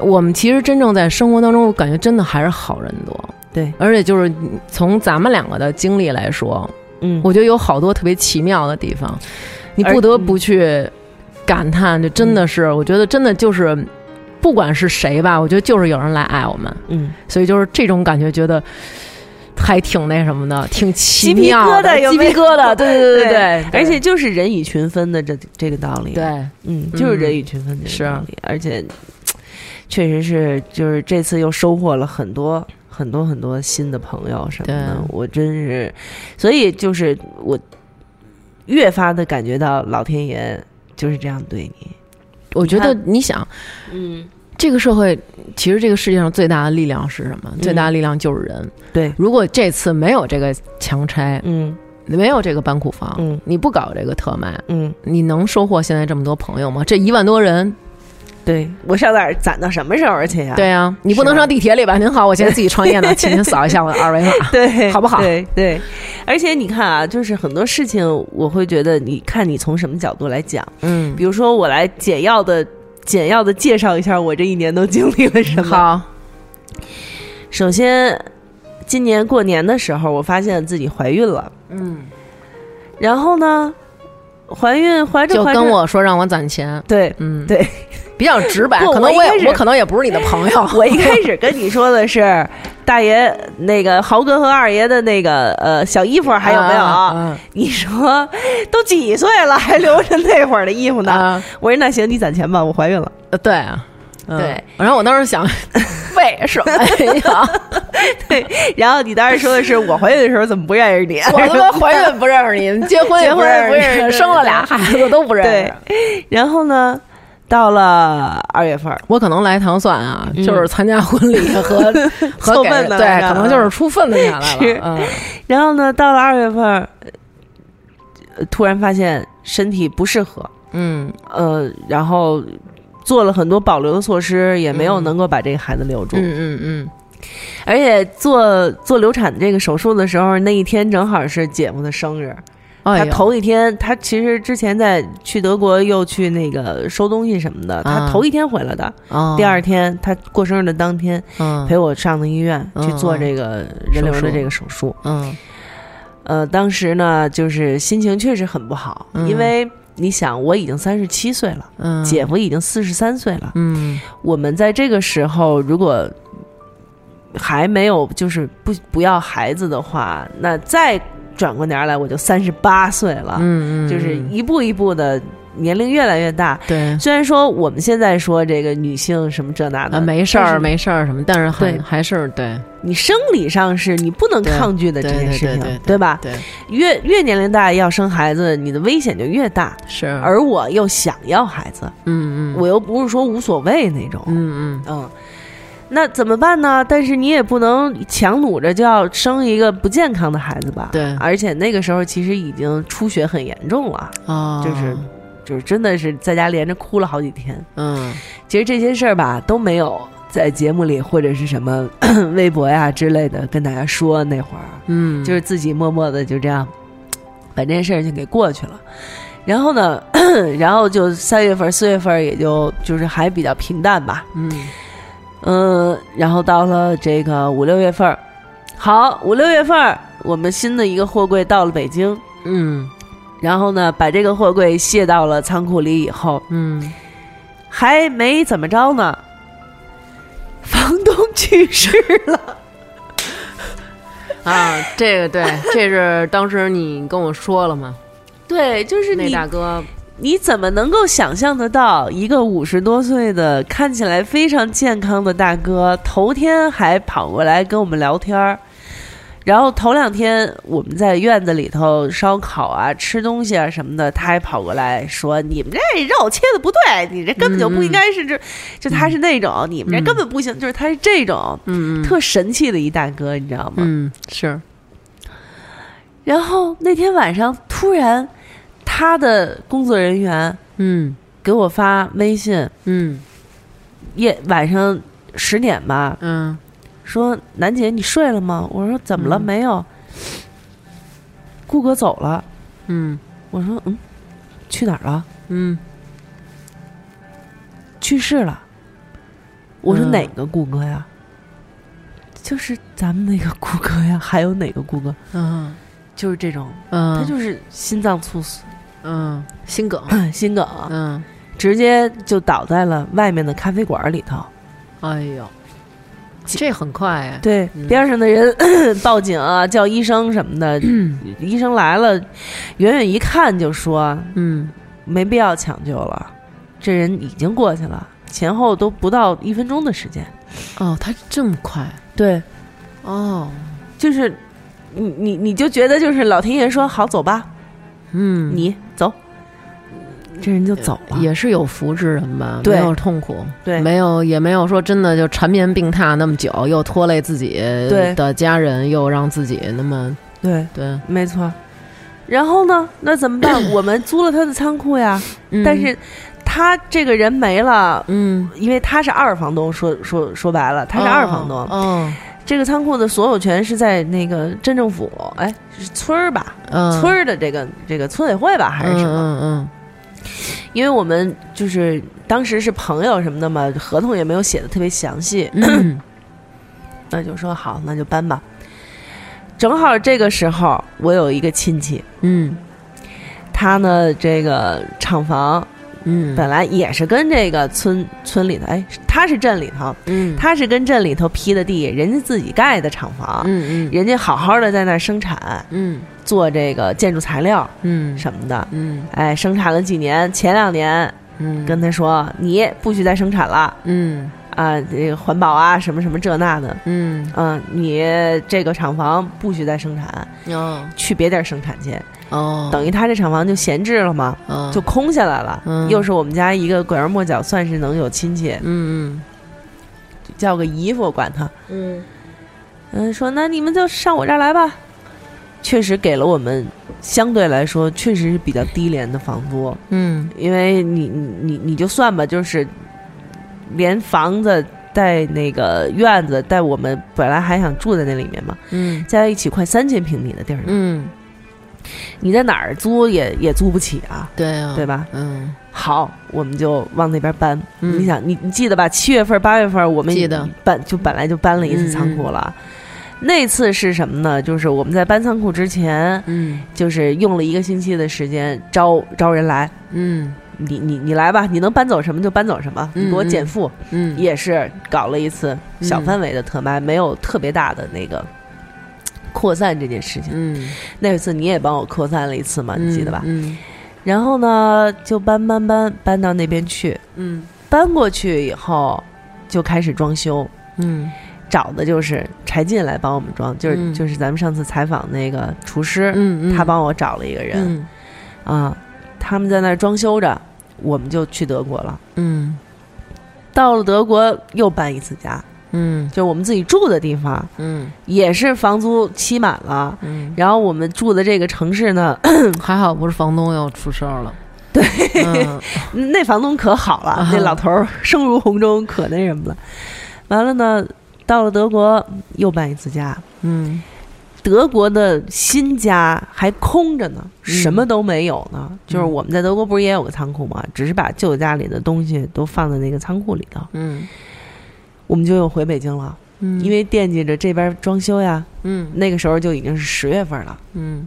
A: 我们其实真正在生活当中，我感觉真的还是好人多，
C: 对，
A: 而且就是从咱们两个的经历来说，
C: 嗯，
A: 我觉得有好多特别奇妙的地方，你不得不去感叹，就真的是，我觉得真的就是。不管是谁吧，我觉得就是有人来爱我们，
C: 嗯，
A: 所以就是这种感觉，觉得还挺那什么的，挺奇
C: 鸡皮
A: 妙的，鸡
C: 疙瘩有没有？
A: 皮疙瘩，对对对 对，
C: 而且就是人以群分的这这个道理。，
A: 对，
C: 嗯，就是人以群分这
A: 是。
C: 个道理，而且确实是，就是这次又收获了很多。很多很多新的朋友什么的
A: 对，
C: 我真是，所以就是我越发的感觉到老天爷就是这样对你。
A: 我觉得
C: 你
A: 你想，
C: 嗯，
A: 这个社会其实这个世界上最大的力量是什么？最大的力量就是人。
C: 对，
A: 如果这次没有这个强拆，
C: 嗯
A: 没有这个搬库房，
C: 嗯
A: 你不搞这个特卖，
C: 嗯，
A: 你能收获现在这么多朋友吗？这一万多人，
C: 对我上哪儿攒到什么时候去呀？
A: 对啊，你不能上地铁里吧？您好，我现在自己创业呢，请您扫一下我的二维码。
C: 对，
A: 好不好
C: 对对，而且你看啊，就是很多事情，我会觉得，你看你从什么角度来讲。
A: 嗯，
C: 比如说，我来简要的、简要的介绍一下我这一年都经历了什么。，
A: 好，
C: 首先，今年过年的时候，我发现自己怀孕了。
A: 嗯，
C: 然后呢，怀孕怀着
A: 就
C: 怀着，
A: 跟我说让我攒钱，
C: 对
A: 嗯，
C: 对，
A: 比较直白，可能我也我可能也不是你的朋友，
C: 我一开始跟你说的是大爷那个豪哥和二爷的那个呃小衣服还有没有？
A: 啊
C: 你说都几岁了还留着那会儿的衣服呢？
A: 啊，
C: 我说那行，你攒钱吧，我怀孕了。
A: 呃对啊。嗯
C: 对，
A: 然后我当时想，为什么呀？
C: 对，然后你当时说的是我怀孕的时候怎么不认识你？
A: 我他妈怀孕不认识你，结婚也
C: 结婚不认识
A: 识，生了俩孩子都不认识
C: 对。，然后呢，到了二月份儿，
A: 我可能来糖蒜啊，
C: 嗯。
A: 就是参加婚礼和 和
C: 凑
A: 给对，可能就是出份子钱来了。嗯，
C: 然后呢，到了二月份突然发现身体不适合，
A: 嗯。
C: 呃，然后做了很多保留的措施，也没有
A: 嗯。
C: 能够把这个孩子留住。
A: 嗯嗯嗯，
C: 而且做做流产这个手术的时候，那一天正好是姐夫的生日。他头一天，他其实之前在去德国又去那个收东西什么的，他
A: 啊。
C: 头一天回来的，
A: 哦
C: 第二天他过生日的当天
A: 嗯。
C: 陪我上的医院
A: 嗯
C: 去做这个人流的这个手术。
A: 嗯。
C: 呃，当时呢，就是心情确实很不好，
A: 嗯。
C: 因为你想，我已经三十七岁了，
A: 嗯，
C: 姐夫已经四十三岁了，
A: 嗯。
C: 我们在这个时候如果还没有就是不不要孩子的话，那再转过年来我就三十八岁了，
A: 嗯嗯，
C: 就是一步一步的年龄越来越大。
A: 对。
C: 虽然说我们现在说这个女性什么这那的，
A: 啊，没事儿没事儿什么，但是还还是对。
C: 你生理上是你不能抗拒的这件事情，
A: 对
C: 吧？
A: 对。
C: 越越年龄大要生孩子，你的危险就越大。
A: 是，
C: 而我又想要孩子，
A: 嗯嗯。
C: 我又不是说无所谓那种，
A: 嗯嗯。
C: 嗯，那怎么办呢？但是你也不能强努着就要生一个不健康的孩子吧？
A: 对
C: 而且那个时候其实已经出血很严重了，
A: 哦，
C: 就是就是真的是在家连着哭了好几天。
A: 嗯
C: 其实这些事儿吧都没有在节目里或者是什么 微博呀之类的跟大家说，那会儿
A: 嗯，
C: 就是自己默默的就这样 把这件事儿就给过去了。然后呢，然后就三月份、四月份也就就是还比较平淡吧。
A: 嗯
C: 嗯，然后到了这个五六月份儿，好，五六月份儿我们新的一个货柜到了北京，
A: 嗯
C: 然后呢，把这个货柜卸到了仓库里以后，
A: 嗯，
C: 还没怎么着呢，房东去世了。
A: 啊，这个对，这是当时你跟我说了吗？
C: 对，就是
A: 那大哥，
C: 你怎么能够想象得到一个五十多岁的看起来非常健康的大哥，头天还跑过来跟我们聊天儿，然后头两天我们在院子里头烧烤啊、吃东西啊什么的，他还跑过来说：“你们这肉切的不对，你这根本就不应该是这。就他是那种，你们这根本不行，就是他是这种，
A: 嗯
C: 特神气的一大哥，你知道吗？
A: 嗯是
C: 然后那天晚上突然，他的工作人员
A: 嗯
C: 给我发微信，
A: 嗯
C: 夜晚上十点吧，
A: 嗯
C: 说楠姐你睡了吗？我说怎么了？
A: 嗯
C: 没有。顾哥走了，
A: 嗯
C: 我说嗯，去哪儿了？
A: 嗯
C: 去世了。我说
A: 嗯
C: 哪个顾哥呀？就是咱们那个顾哥呀，还有哪个顾哥？
A: 嗯
C: 就是这种，
A: 嗯，
C: 他就是心脏猝死，
A: 嗯心梗，
C: 心梗，
A: 嗯，
C: 直接就倒在了外面的咖啡馆里头。
A: 哎呦，这很快呀，
C: 对，
A: 嗯。
C: 边上的人 报警啊，叫医生什么的。医生来了，远远一看就说
A: 嗯。
C: 没必要抢救了，这人已经过去了，前后都不到一分钟的时间。
A: 哦，他这么快？
C: 对，
A: 哦，
C: 就是你你你就觉得就是老天爷说好走吧，
A: 嗯，
C: 你走，这人就走了。
A: 也是有福之人吧，
C: 对。
A: 没有痛苦，
C: 对。
A: 没有也没有说真的就缠绵病榻那么久，又拖累自己
C: 对。
A: 的家人，又让自己那么
C: 对，
A: 对，
C: 没错。然后呢，那怎么办？我们租了他的仓库呀，
A: 嗯。
C: 但是他这个人没了。
A: 嗯，
C: 因为他是二房东，说说说白了，他是二房东。
A: 哦，
C: 这个仓库的所有权是在那个镇政府，哎，是村儿吧？
A: 嗯，
C: 村儿的这个这个村委会吧，还是什么？
A: 嗯嗯
C: 因为我们就是当时是朋友什么的嘛，合同也没有写的特别详细，那就说好，那就搬吧。正好这个时候，我有一个亲戚，
A: 嗯
C: 他呢这个厂房
A: 嗯。
C: 本来也是跟这个村村里头，哎，他是镇里头，
A: 嗯，
C: 他是跟镇里头批的地，人家自己盖的厂房，
A: 嗯嗯。
C: 人家好好的在那儿生产，
A: 嗯。
C: 做这个建筑材料
A: 嗯。
C: 什么的。
A: 嗯。
C: 哎，生产了几年，前两年
A: 嗯。
C: 跟他说，你不许再生产了
A: 嗯。
C: 啊，这个环保啊，什么什么这那的，
A: 嗯。
C: 嗯，你这个厂房不许再生产，
A: 哦。
C: 去别地儿生产去，
A: 哦，
C: 等于他这厂房就闲置了嘛，
A: 哦。
C: 就空下来了。
A: 嗯。
C: 又是我们家一个拐弯抹角，算是能有亲戚，
A: 嗯嗯。
C: 叫个姨夫，管他。
A: 嗯。
C: 嗯，说那你们就上我这儿来吧。确实给了我们相对来说确实是比较低廉的房租，
A: 嗯。
C: 因为你你你你就算吧，就是连房子带那个院子带我们本来还想住在那里面嘛，
A: 嗯。
C: 加在一起快三千平米的地儿，
A: 嗯，
C: 你在哪儿租也也租不起啊，
A: 对啊，
C: 对吧？
A: 嗯
C: 好，我们就往那边搬。
A: 嗯
C: 你想，你你记得吧？七月份、八月份我们
A: 记得
C: 搬就本来就搬了一次
A: 嗯
C: 仓库了。那次是什么呢？就是我们在搬仓库之前，
A: 嗯
C: 就是用了一个星期的时间招招人来。
A: 嗯
C: 你你你来吧，你能搬走什么就搬走什么，你给我减负。
A: 嗯
C: 也是搞了一次小
A: 嗯
C: 范围的特卖，没有特别大的那个扩散这件事情。
A: 嗯，
C: 那次你也帮我扩散了一次嘛，你记得吧？
A: 嗯。
C: 然后呢，就搬搬搬搬到那边去。
A: 嗯。
C: 搬过去以后，就开始装修，
A: 嗯。
C: 找的就是柴进来帮我们装，就是、
A: 嗯。
C: 就是咱们上次采访那个厨师，
A: 嗯，
C: 他帮我找了一个人、
A: 嗯。
C: 啊，他们在那儿装修着，我们就去德国了。
A: 嗯。
C: 到了德国又搬一次家，
A: 嗯。
C: 就是我们自己住的地方，
A: 嗯。
C: 也是房租期满了。
A: 嗯，
C: 然后我们住的这个城市呢，
A: 还好不是房东又出事儿了，
C: 对，
A: 嗯。
C: 那房东可好了，
A: 啊。
C: 那老头儿声如洪钟，可那什么了。完了呢，到了德国又搬一次家，
A: 嗯。
C: 德国的新家还空着呢，
A: 嗯。
C: 什么都没有呢。就是我们在德国不是也有个仓库吗？只是把旧家里的东西都放在那个仓库里头，
A: 嗯
C: 我们就又回北京了，
A: 嗯，
C: 因为惦记着这边装修呀。
A: 嗯。
C: 那个时候就已经是十月份了，
A: 嗯。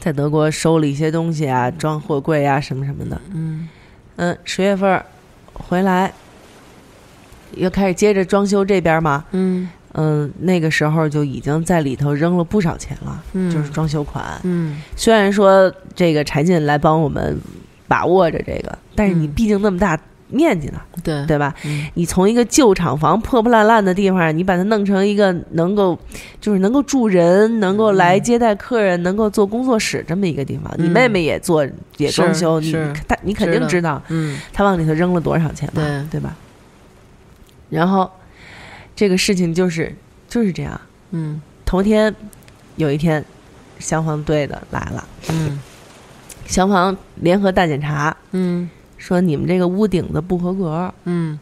C: 在德国收了一些东西啊，装货柜啊什么什么的。
A: 嗯。
C: 嗯，十月份回来，又开始接着装修这边嘛。
A: 嗯。
C: 嗯，那个时候就已经在里头扔了不少钱了，
A: 嗯，
C: 就是装修款。
A: 嗯。
C: 虽然说这个柴进来帮我们把握着这个，但是你
A: 嗯。
C: 毕竟那么大面积呢，
A: 对。
C: 对吧？
A: 嗯。
C: 你从一个旧厂房破破烂烂的地方，你把它弄成一个能够就是能够住人、能够来接待客人、能够做工作室这么一个地方。你
A: 嗯
C: 妹妹也做也装修，你
A: 是。
C: 她你肯定知道
A: 嗯。
C: 她往里头扔了多少钱吧？
A: 对。
C: 对吧？然后这个事情就是就是这样。
A: 嗯。
C: 头天有一天，消防队的来了，
A: 嗯。
C: 消防联合大检查，
A: 嗯
C: 说你们这个屋顶子不合格，
A: 嗯。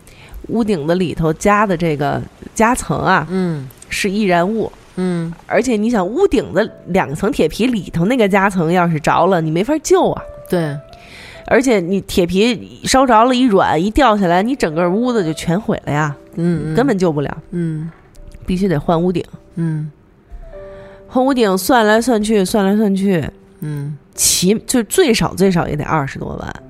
C: 屋顶子里头加的这个夹层啊
A: 嗯。
C: 是易燃物，
A: 嗯，
C: 而且你想屋顶子两层铁皮里头那个夹层要是着了，你没法救啊。
A: 对，
C: 而且你铁皮烧着了，一软一掉下来，你整个屋子就全毁了呀，
A: 嗯。
C: 根本救不了，
A: 嗯。
C: 必须得换屋顶。
A: 嗯。
C: 换屋顶算来算去，算来算去，
A: 嗯，
C: 起就最少最少也得二十多万。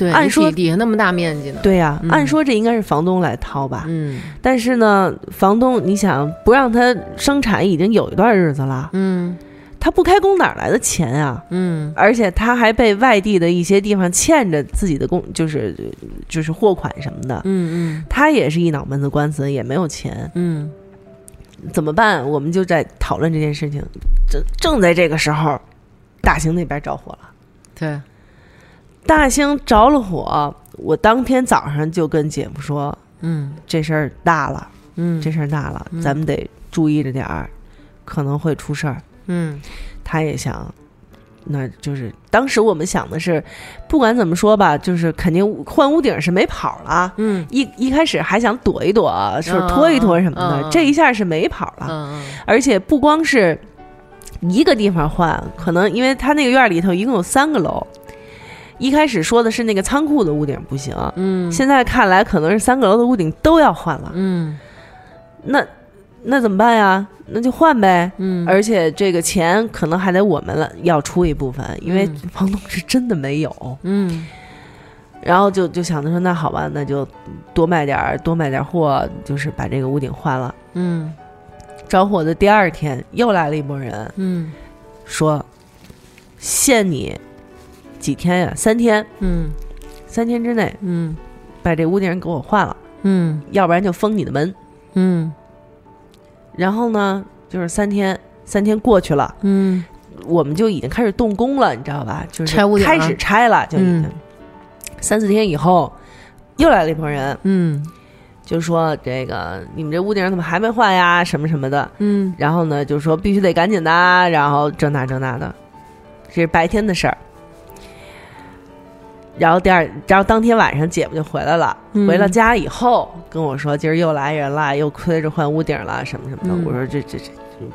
A: 对，
C: 按说
A: 底底下那么大面积呢，
C: 对呀、
A: 嗯
C: 按说这应该是房东来掏吧，
A: 嗯
C: 但是呢，房东你想不让他生产已经有一段日子了，
A: 嗯
C: 他不开工哪来的钱啊？
A: 嗯
C: 而且他还被外地的一些地方欠着自己的工，就是就是货款什么的，
A: 嗯
C: 他也是一脑门子官司，也没有钱，
A: 嗯
C: 怎么办？我们就在讨论这件事情。正正在这个时候，大兴那边着火了。
A: 对，
C: 大兴着了火，我当天早上就跟姐夫说，
A: 嗯
C: 这事儿大了，
A: 嗯
C: 这事儿大了，
A: 嗯
C: 咱们得注意着点儿，可能会出事儿。
A: 嗯
C: 他也想，那就是当时我们想的是，不管怎么说吧，就是肯定换屋顶是没跑了。
A: 嗯
C: 一一开始还想躲一躲，是
A: 嗯
C: 拖一拖什么的，这一下是没跑了。
A: 嗯
C: 而且不光是一个地方换，可能因为他那个院里头一共有三个楼，一开始说的是那个仓库的屋顶不行，
A: 嗯，
C: 现在看来可能是三个楼的屋顶都要换了。
A: 嗯
C: 那那怎么办呀？那就换呗。
A: 嗯，
C: 而且这个钱可能还得我们了要出一部分，因为
A: 嗯
C: 房东是真的没有。
A: 嗯
C: 然后就就想着说，那好吧，那就多卖点儿，多卖点儿货，就是把这个屋顶换了。
A: 嗯
C: 着火的第二天，又来了一拨人，
A: 嗯
C: 说限你几天呀？三天，
A: 嗯。
C: 三天之内
A: 嗯。
C: 把这屋顶给我换了，
A: 嗯。
C: 要不然就封你的门。
A: 嗯。
C: 然后呢，就是三天，三天过去了，
A: 嗯。
C: 我们就已经开始动工了，你知道吧？就是
A: 拆屋顶
C: 开始拆了，就已经、
A: 嗯。
C: 三四天以后，又来了一帮人，
A: 嗯。
C: 就说这个你们这屋顶怎么还没换呀？什么什么的。
A: 嗯。
C: 然后呢，就说必须得赶紧的，然后这那这那的，这是白天的事儿。然后第二，然后当天晚上姐夫就回来了，
A: 嗯
C: 回了家以后跟我说，今儿又来人了，又催着换屋顶了，什么什么的。
A: 嗯
C: 我说这这这，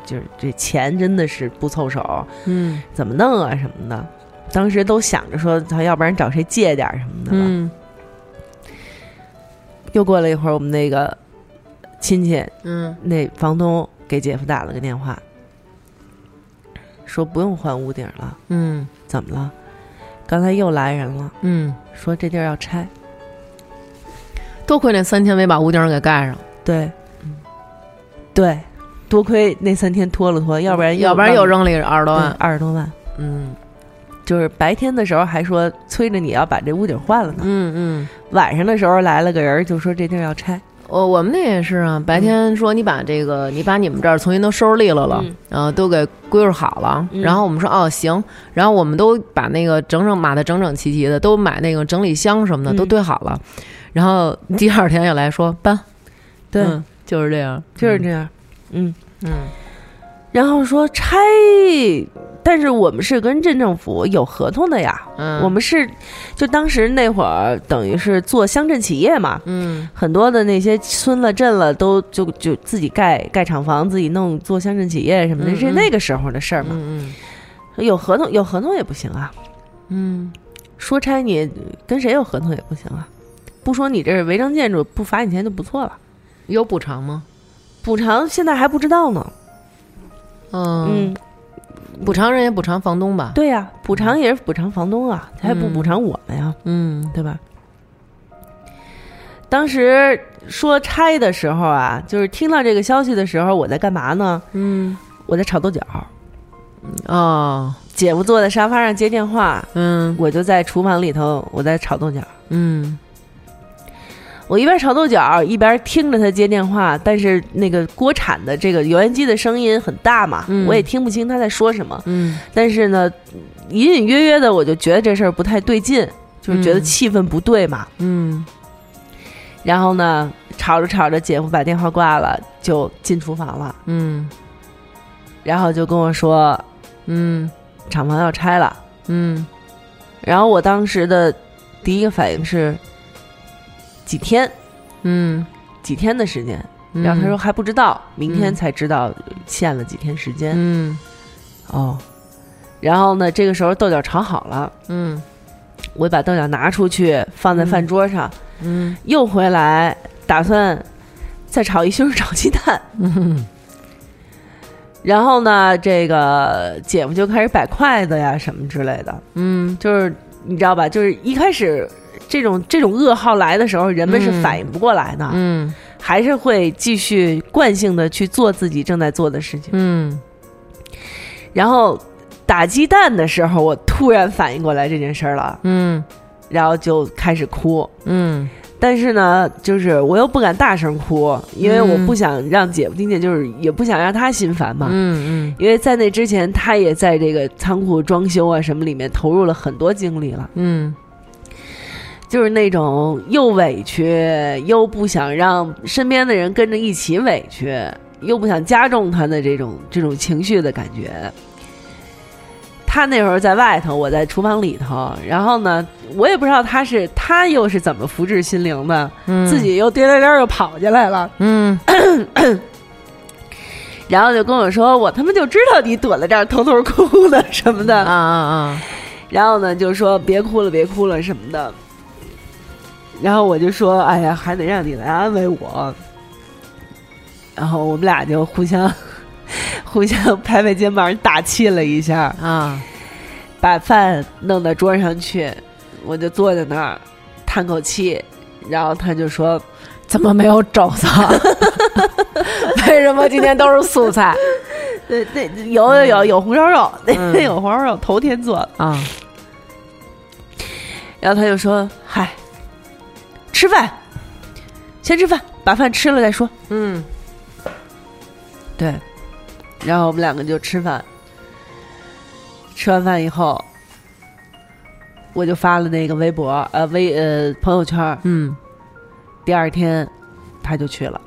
C: 就是这钱真的是不凑手，
A: 嗯
C: 怎么弄啊什么的。当时都想着说，他要不然找谁借点什么的吧。
A: 嗯
C: 又过了一会儿，我们那个亲戚
A: 嗯
C: 那房东给姐夫打了个电话，说不用换屋顶了。
A: 嗯
C: 怎么了？刚才又来人了，
A: 嗯，
C: 说这地儿要拆。
A: 多亏那三天没把屋顶给盖上，
C: 对，嗯对，多亏那三天拖了拖，要不然
A: 要不然又扔了一二十多万。
C: 二十多万。
A: 嗯
C: 就是白天的时候还说催着你要把这屋顶换了呢，
A: 嗯嗯，
C: 晚上的时候来了个人就说这地儿要拆。
A: 我我们那也是啊，白天说你把这个，你把你们这儿重新都收拾利落了，
C: 嗯。
A: 都给归置好了，
C: 嗯。
A: 然后我们说哦行，然后我们都把那个整整码的整整齐齐的，都买那个整理箱什么的、
C: 嗯。
A: 都堆好了，然后第二天又来说搬，
C: 对，
A: 嗯就是这样，
C: 就是这样。嗯，
A: 嗯。
C: 然后说拆，但是我们是跟镇政府有合同的呀。
A: 嗯，
C: 我们是就当时那会儿等于是做乡镇企业嘛，
A: 嗯
C: 很多的那些村了镇了都就就自己盖盖厂房，自己弄做乡镇企业什么的，
A: 嗯嗯
C: 是那个时候的事儿嘛。
A: 嗯
C: 有合同有合同也不行啊，
A: 嗯
C: 说拆你跟谁有合同也不行啊。不说你这是违章建筑，不罚你钱就不错了。
A: 有补偿吗？
C: 补偿现在还不知道呢。
A: 嗯，
C: 嗯，
A: 补偿人也补偿房东吧？
C: 对呀、补偿也是补偿房东啊，他还不补偿我们呀，
A: 嗯
C: 对吧？当时说拆的时候啊，就是听到这个消息的时候，我在干嘛呢？
A: 嗯
C: 我在炒豆角。
A: 哦
C: 姐夫坐在沙发上接电话，
A: 嗯
C: 我就在厨房里头，我在炒豆角。
A: 嗯
C: 我一边炒豆角一边听着他接电话，但是那个锅铲的这个油烟机的声音很大嘛，
A: 嗯。
C: 我也听不清他在说什么。
A: 嗯。
C: 但是呢，隐隐约约的我就觉得这事儿不太对劲，就是觉得
A: 嗯
C: 气氛不对嘛。
A: 嗯。
C: 然后呢，吵着吵着，姐夫把电话挂了，就进厨房了，
A: 嗯。
C: 然后就跟我说
A: 嗯。
C: 厂房要拆了。
A: 嗯。
C: 然后我当时的第一个反应是几天，
A: 嗯，
C: 几天的时间。然后他说还不知道，明天
A: 嗯。
C: 才知道限了几天时间。
A: 嗯。
C: 哦，然后呢，这个时候豆角炒好了，
A: 嗯。
C: 我把豆角拿出去放在饭桌上，
A: 嗯。
C: 又回来打算再炒一西红柿炒鸡蛋。
A: 嗯。
C: 然后呢，这个姐夫就开始摆筷子呀什么之类的，
A: 嗯。
C: 就是你知道吧？就是一开始这种这种噩耗来的时候，人们是
A: 嗯
C: 反应不过来的，
A: 嗯。
C: 还是会继续惯性的去做自己正在做的事情。
A: 嗯。
C: 然后打鸡蛋的时候，我突然反应过来这件事儿了，
A: 嗯。
C: 然后就开始哭。
A: 嗯。
C: 但是呢，就是我又不敢大声哭，因为我
A: 嗯
C: 不想让姐夫听见，就是也不想让他心烦嘛。
A: 嗯嗯。
C: 因为在那之前，他也在这个仓库装修啊什么里面投入了很多精力了，
A: 嗯
C: 就是那种又委屈又不想让身边的人跟着一起委屈，又不想加重他的这种这种情绪的感觉。他那会儿在外头，我在厨房里头，然后呢，我也不知道他是他又是怎么福至心灵的，
A: 嗯，
C: 自己又颠颠颠又跑进来了，
A: 嗯
C: 然后就跟我说：“我他妈就知道你躲在这儿偷偷哭呢什么的。
A: 啊啊啊，
C: 然后呢，就说别哭了，别哭了什么的。然后我就说：“哎呀，还得让你来安慰我。”然后我们俩就互相互相拍拍肩膀，打气了一下，
A: 啊，
C: 把饭弄到桌上去，我就坐在那儿叹口气。然后他就说
A: 怎么没有肘子？为什么今天都是素菜？：“
C: 对那，有有有有红烧肉，那
A: 嗯
C: 天有红烧肉，头天做的。”
A: 啊，
C: 然后他就说：“嗨，吃饭，先吃饭，把饭吃了再说。
A: 嗯”
C: 对，然后我们两个就吃饭。吃完饭以后，我就发了那个微博，呃，微呃朋友圈。
A: 嗯
C: 第二天，他就去了，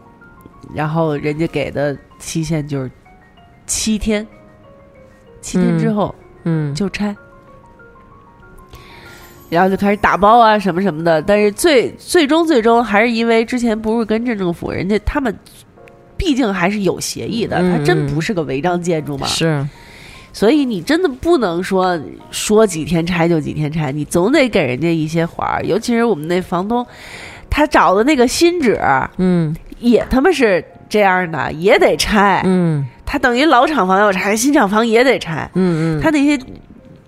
C: 然后人家给的期限就是七天，七天之
A: 嗯
C: 后
A: 嗯，
C: 就拆。然后就开始打包啊什么什么的，但是最最终最终还是因为之前不是跟镇政府人家他们，毕竟还是有协议的，
A: 嗯
C: 它真
A: 嗯
C: 不是个违章建筑嘛，
A: 是，
C: 所以你真的不能说说几天拆就几天拆，你总得给人家一些活儿。尤其是我们那房东，他找的那个新址
A: 嗯
C: 也他妈是这样的，也得拆。
A: 嗯
C: 他等于老厂房要拆，新厂房也得拆。
A: 嗯嗯，
C: 他那些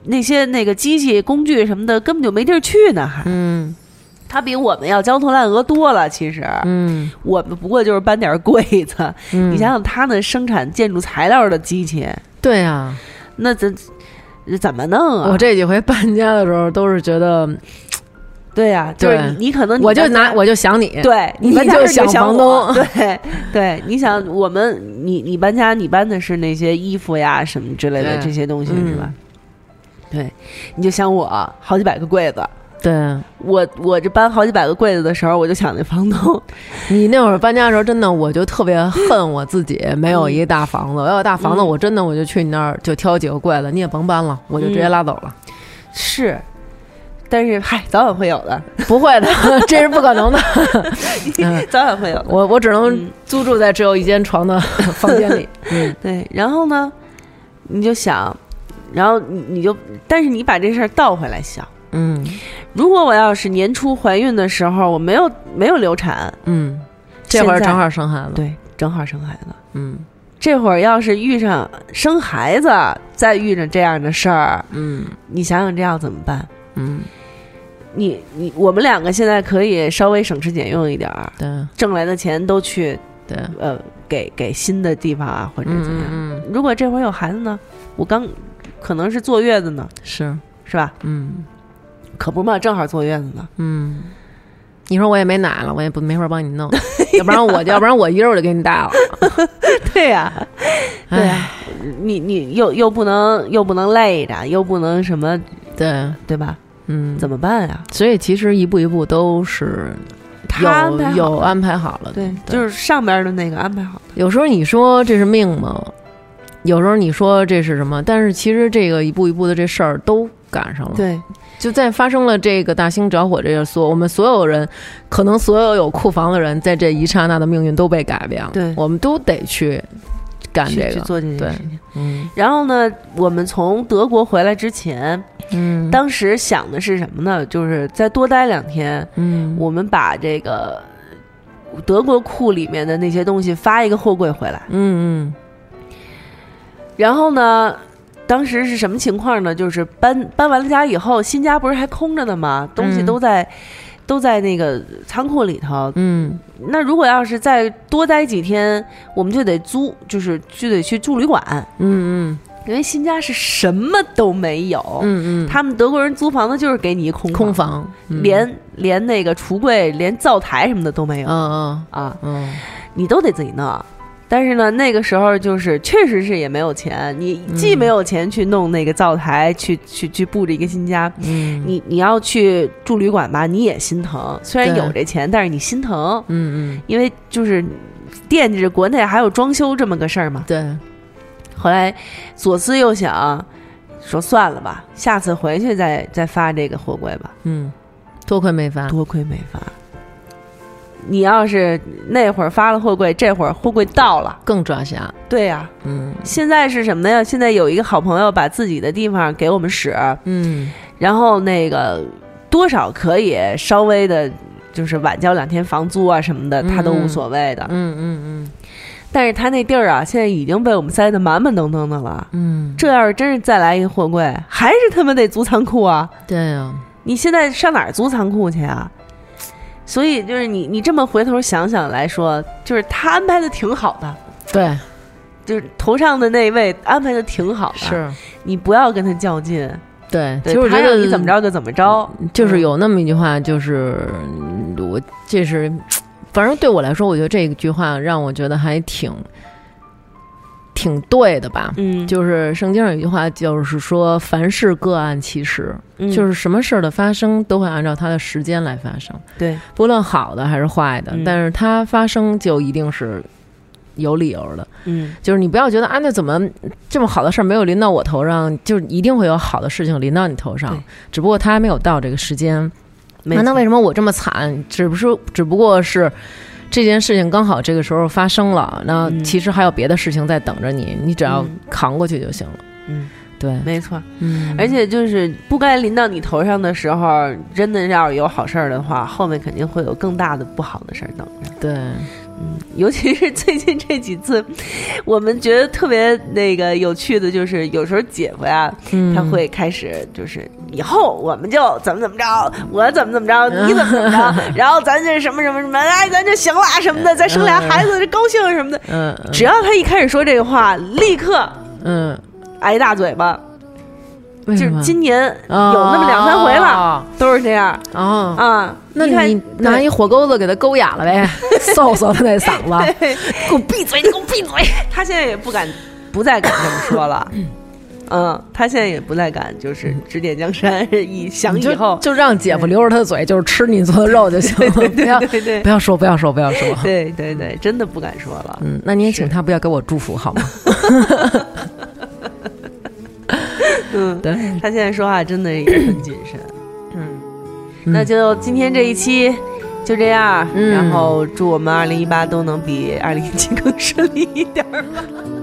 C: 那些那个机器工具什么的根本就没地儿去呢，还
A: 嗯。
C: 他比我们要焦头烂额多了。其实、
A: 嗯。
C: 我们不过就是搬点柜子，
A: 嗯，
C: 你想想他那生产建筑材料的机器，
A: 对啊，
C: 那怎怎么弄啊？
A: 我这几回搬家的时候都是觉得，
C: 对呀、就是你你可能你
A: 我就拿我就想你，
C: 对
A: 你就想
C: 想
A: 房东。
C: 对对，你想我们你你搬家，你搬的是那些衣服呀什么之类的这些东西、
A: 嗯。
C: 是吧？对，你就想我好几百个柜子，
A: 对
C: 我我这搬好几百个柜子的时候，我就想那房东，
A: 你那会儿搬家的时候，真的我就特别恨我自己没有一个大房子。我要有大房子，
C: 嗯
A: 我真的我就去你那儿就挑几个柜子，你也甭搬了，我就直接
C: 嗯
A: 拉走了。
C: 是，但是嗨，早晚会有的，
A: 不会的，这是不可能的。嗯
C: 早晚会有的。
A: 我我只能
C: 嗯
A: 租住在只有一间床的房间里。嗯
C: 对，然后呢，你就想，然后你你就，但是你把这事儿倒回来想，
A: 嗯。
C: 如果我要是年初怀孕的时候，我没有没有流产，
A: 嗯，这会儿正好生孩子。
C: 对，正好生孩子。
A: 嗯。
C: 这会儿要是遇上生孩子，再遇上这样的事儿，
A: 嗯。
C: 你想想这要怎么办？
A: 嗯，
C: 你你我们两个现在可以稍微省吃俭用一点儿，
A: 对。
C: 挣来的钱都去
A: 对，
C: 呃给给新的地方啊，或者怎么样。
A: 嗯嗯，
C: 如果这会儿有孩子呢，我刚可能是坐月子呢，
A: 是，
C: 是吧？
A: 嗯
C: 可不嘛，正好坐月子呢。
A: 嗯你说我也没奶了，我也不没法帮你弄，要不然我要不然我一人我就给你带了。
C: 对呀、对呀、你你又又不能又不能累着，又不能什么，
A: 对，
C: 对吧？
A: 嗯，
C: 怎么办呀？
A: 所以其实一步一步都是有有安排好了的。
C: 对，就是上边的那个安排好了。
A: 有时候你说这是命吗？有时候你说这是什么？但是其实这个一步一步的这事儿都赶上了。
C: 对，
A: 就在发生了这个大兴着火这个所，我们所有人，可能所有有库房的人，在这一刹那的命运都被改变了。
C: 对
A: 我们都得去干这个。
C: 去做这件
A: 对
C: 事情。
A: 嗯
C: 然后呢，我们从德国回来之前，
A: 嗯
C: 当时想的是什么呢？就是再多待两天，
A: 嗯
C: 我们把这个德国库里面的那些东西发一个货柜回来。
A: 嗯嗯
C: 然后呢，当时是什么情况呢？就是搬搬完了家以后，新家不是还空着呢吗？东西
A: 嗯。
C: 都在、都在那个仓库里头。
A: 嗯。
C: 那如果要是再多待几天，我们就得租，就是就得去住旅馆，
A: 嗯嗯。
C: 因为新家是什么都没有。
A: 嗯嗯，
C: 他们德国人租房子就是给你一空
A: 空
C: 房，
A: 嗯。
C: 连连那个橱柜、连灶台什么的都没有、
A: 嗯嗯。
C: 啊，
A: 嗯嗯。
C: 你都得自己弄。但是呢，那个时候就是确实是也没有钱，你既
A: 嗯
C: 没有钱去弄那个灶台，去去去布置一个新家，
A: 嗯
C: 你你要去住旅馆吧，你也心疼。虽然有这钱，但是你心疼，
A: 嗯嗯
C: 因为就是惦记着国内还有装修这么个事儿嘛。
A: 对
C: 后来左思右想，说算了吧，下次回去再再发这个货柜吧。
A: 嗯，多亏没发。
C: 多亏没发。你要是那会儿发了货柜，这会儿货柜到了，
A: 更抓瞎，
C: 对呀、
A: 嗯
C: 现在是什么呢？现在有一个好朋友把自己的地方给我们使，
A: 嗯
C: 然后那个多少可以稍微的，就是晚交两天房租啊什么的，他都无所谓的。
A: 嗯嗯嗯
C: 但是他那地儿啊，现在已经被我们塞得满满登登的了。
A: 嗯，
C: 这要是真是再来一个货柜，还是他妈得租仓库啊！
A: 对呀，
C: 你现在上哪儿租仓库去啊？所以就是你你这么回头想想来说，就是他安排的挺好的，
A: 对。
C: 就是头上的那位安排的挺好的，
A: 是，
C: 你不要跟他较劲，
A: 对，
C: 对
A: 其实我觉得
C: 你怎么着就怎么着，
A: 就是有那么一句话，就是嗯我这是，反正对我来说，我觉得这句话让我觉得还挺挺对的吧。
C: 嗯，
A: 就是圣经上有一句话，就是说凡事各按其时，
C: 嗯。
A: 就是什么事儿的发生都会按照它的时间来发生，
C: 对，
A: 不论好的还是坏的，
C: 嗯。
A: 但是它发生就一定是有理由的。
C: 嗯。
A: 就是你不要觉得啊，那怎么这么好的事儿没有临到我头上，就一定会有好的事情临到你头上，只不过它还没有到这个时间。那为什么我这么惨？只不是只不过是这件事情刚好这个时候发生了，那
C: 嗯。
A: 其实还有别的事情在等着你，你只要
C: 嗯。
A: 扛过去就行了。
C: 嗯，
A: 对，
C: 没错，
A: 嗯，
C: 而且就是不该临到你头上的时候，真的要是有好事儿的话，后面肯定会有更大的不好的事儿等着。
A: 对，
C: 嗯，尤其是最近这几次，我们觉得特别那个有趣的，就是有时候姐夫呀，
A: 嗯
C: 他会开始就是以后我们就怎么怎么着，我怎么怎么着，你怎么怎么着，然后咱这什么什么什么，哎，咱就行了什么的，再生俩孩子这高兴什么的。只要他一开始说这个话，立刻
A: 嗯，
C: 挨一大嘴巴。就是今年有
A: 哦
C: 那么两三回了，都是这样
A: 哦。
C: 啊。
A: 那
C: 看
A: 你拿一火钩子给他勾哑了呗，嗖嗖他那嗓子，给我闭嘴！你给我闭嘴！
C: 他现在也不敢，不再敢这么说了。嗯，他现在也不再敢，就是指点江山。以想以后，
A: 就让姐夫留着他的嘴，就是吃你做的肉就行了，不要
C: 对对
A: 不要说，不要说，不要说。
C: 对对对，真的不敢说了。
A: 嗯，那你也请他不要给我祝福好吗？
C: 嗯，
A: 对，
C: 他现在说话真的也很谨慎。
A: 嗯，
C: 那就今天这一期就这样，
A: 嗯。
C: 然后祝我们二零一八都能比二零一七更顺利一点儿。吧。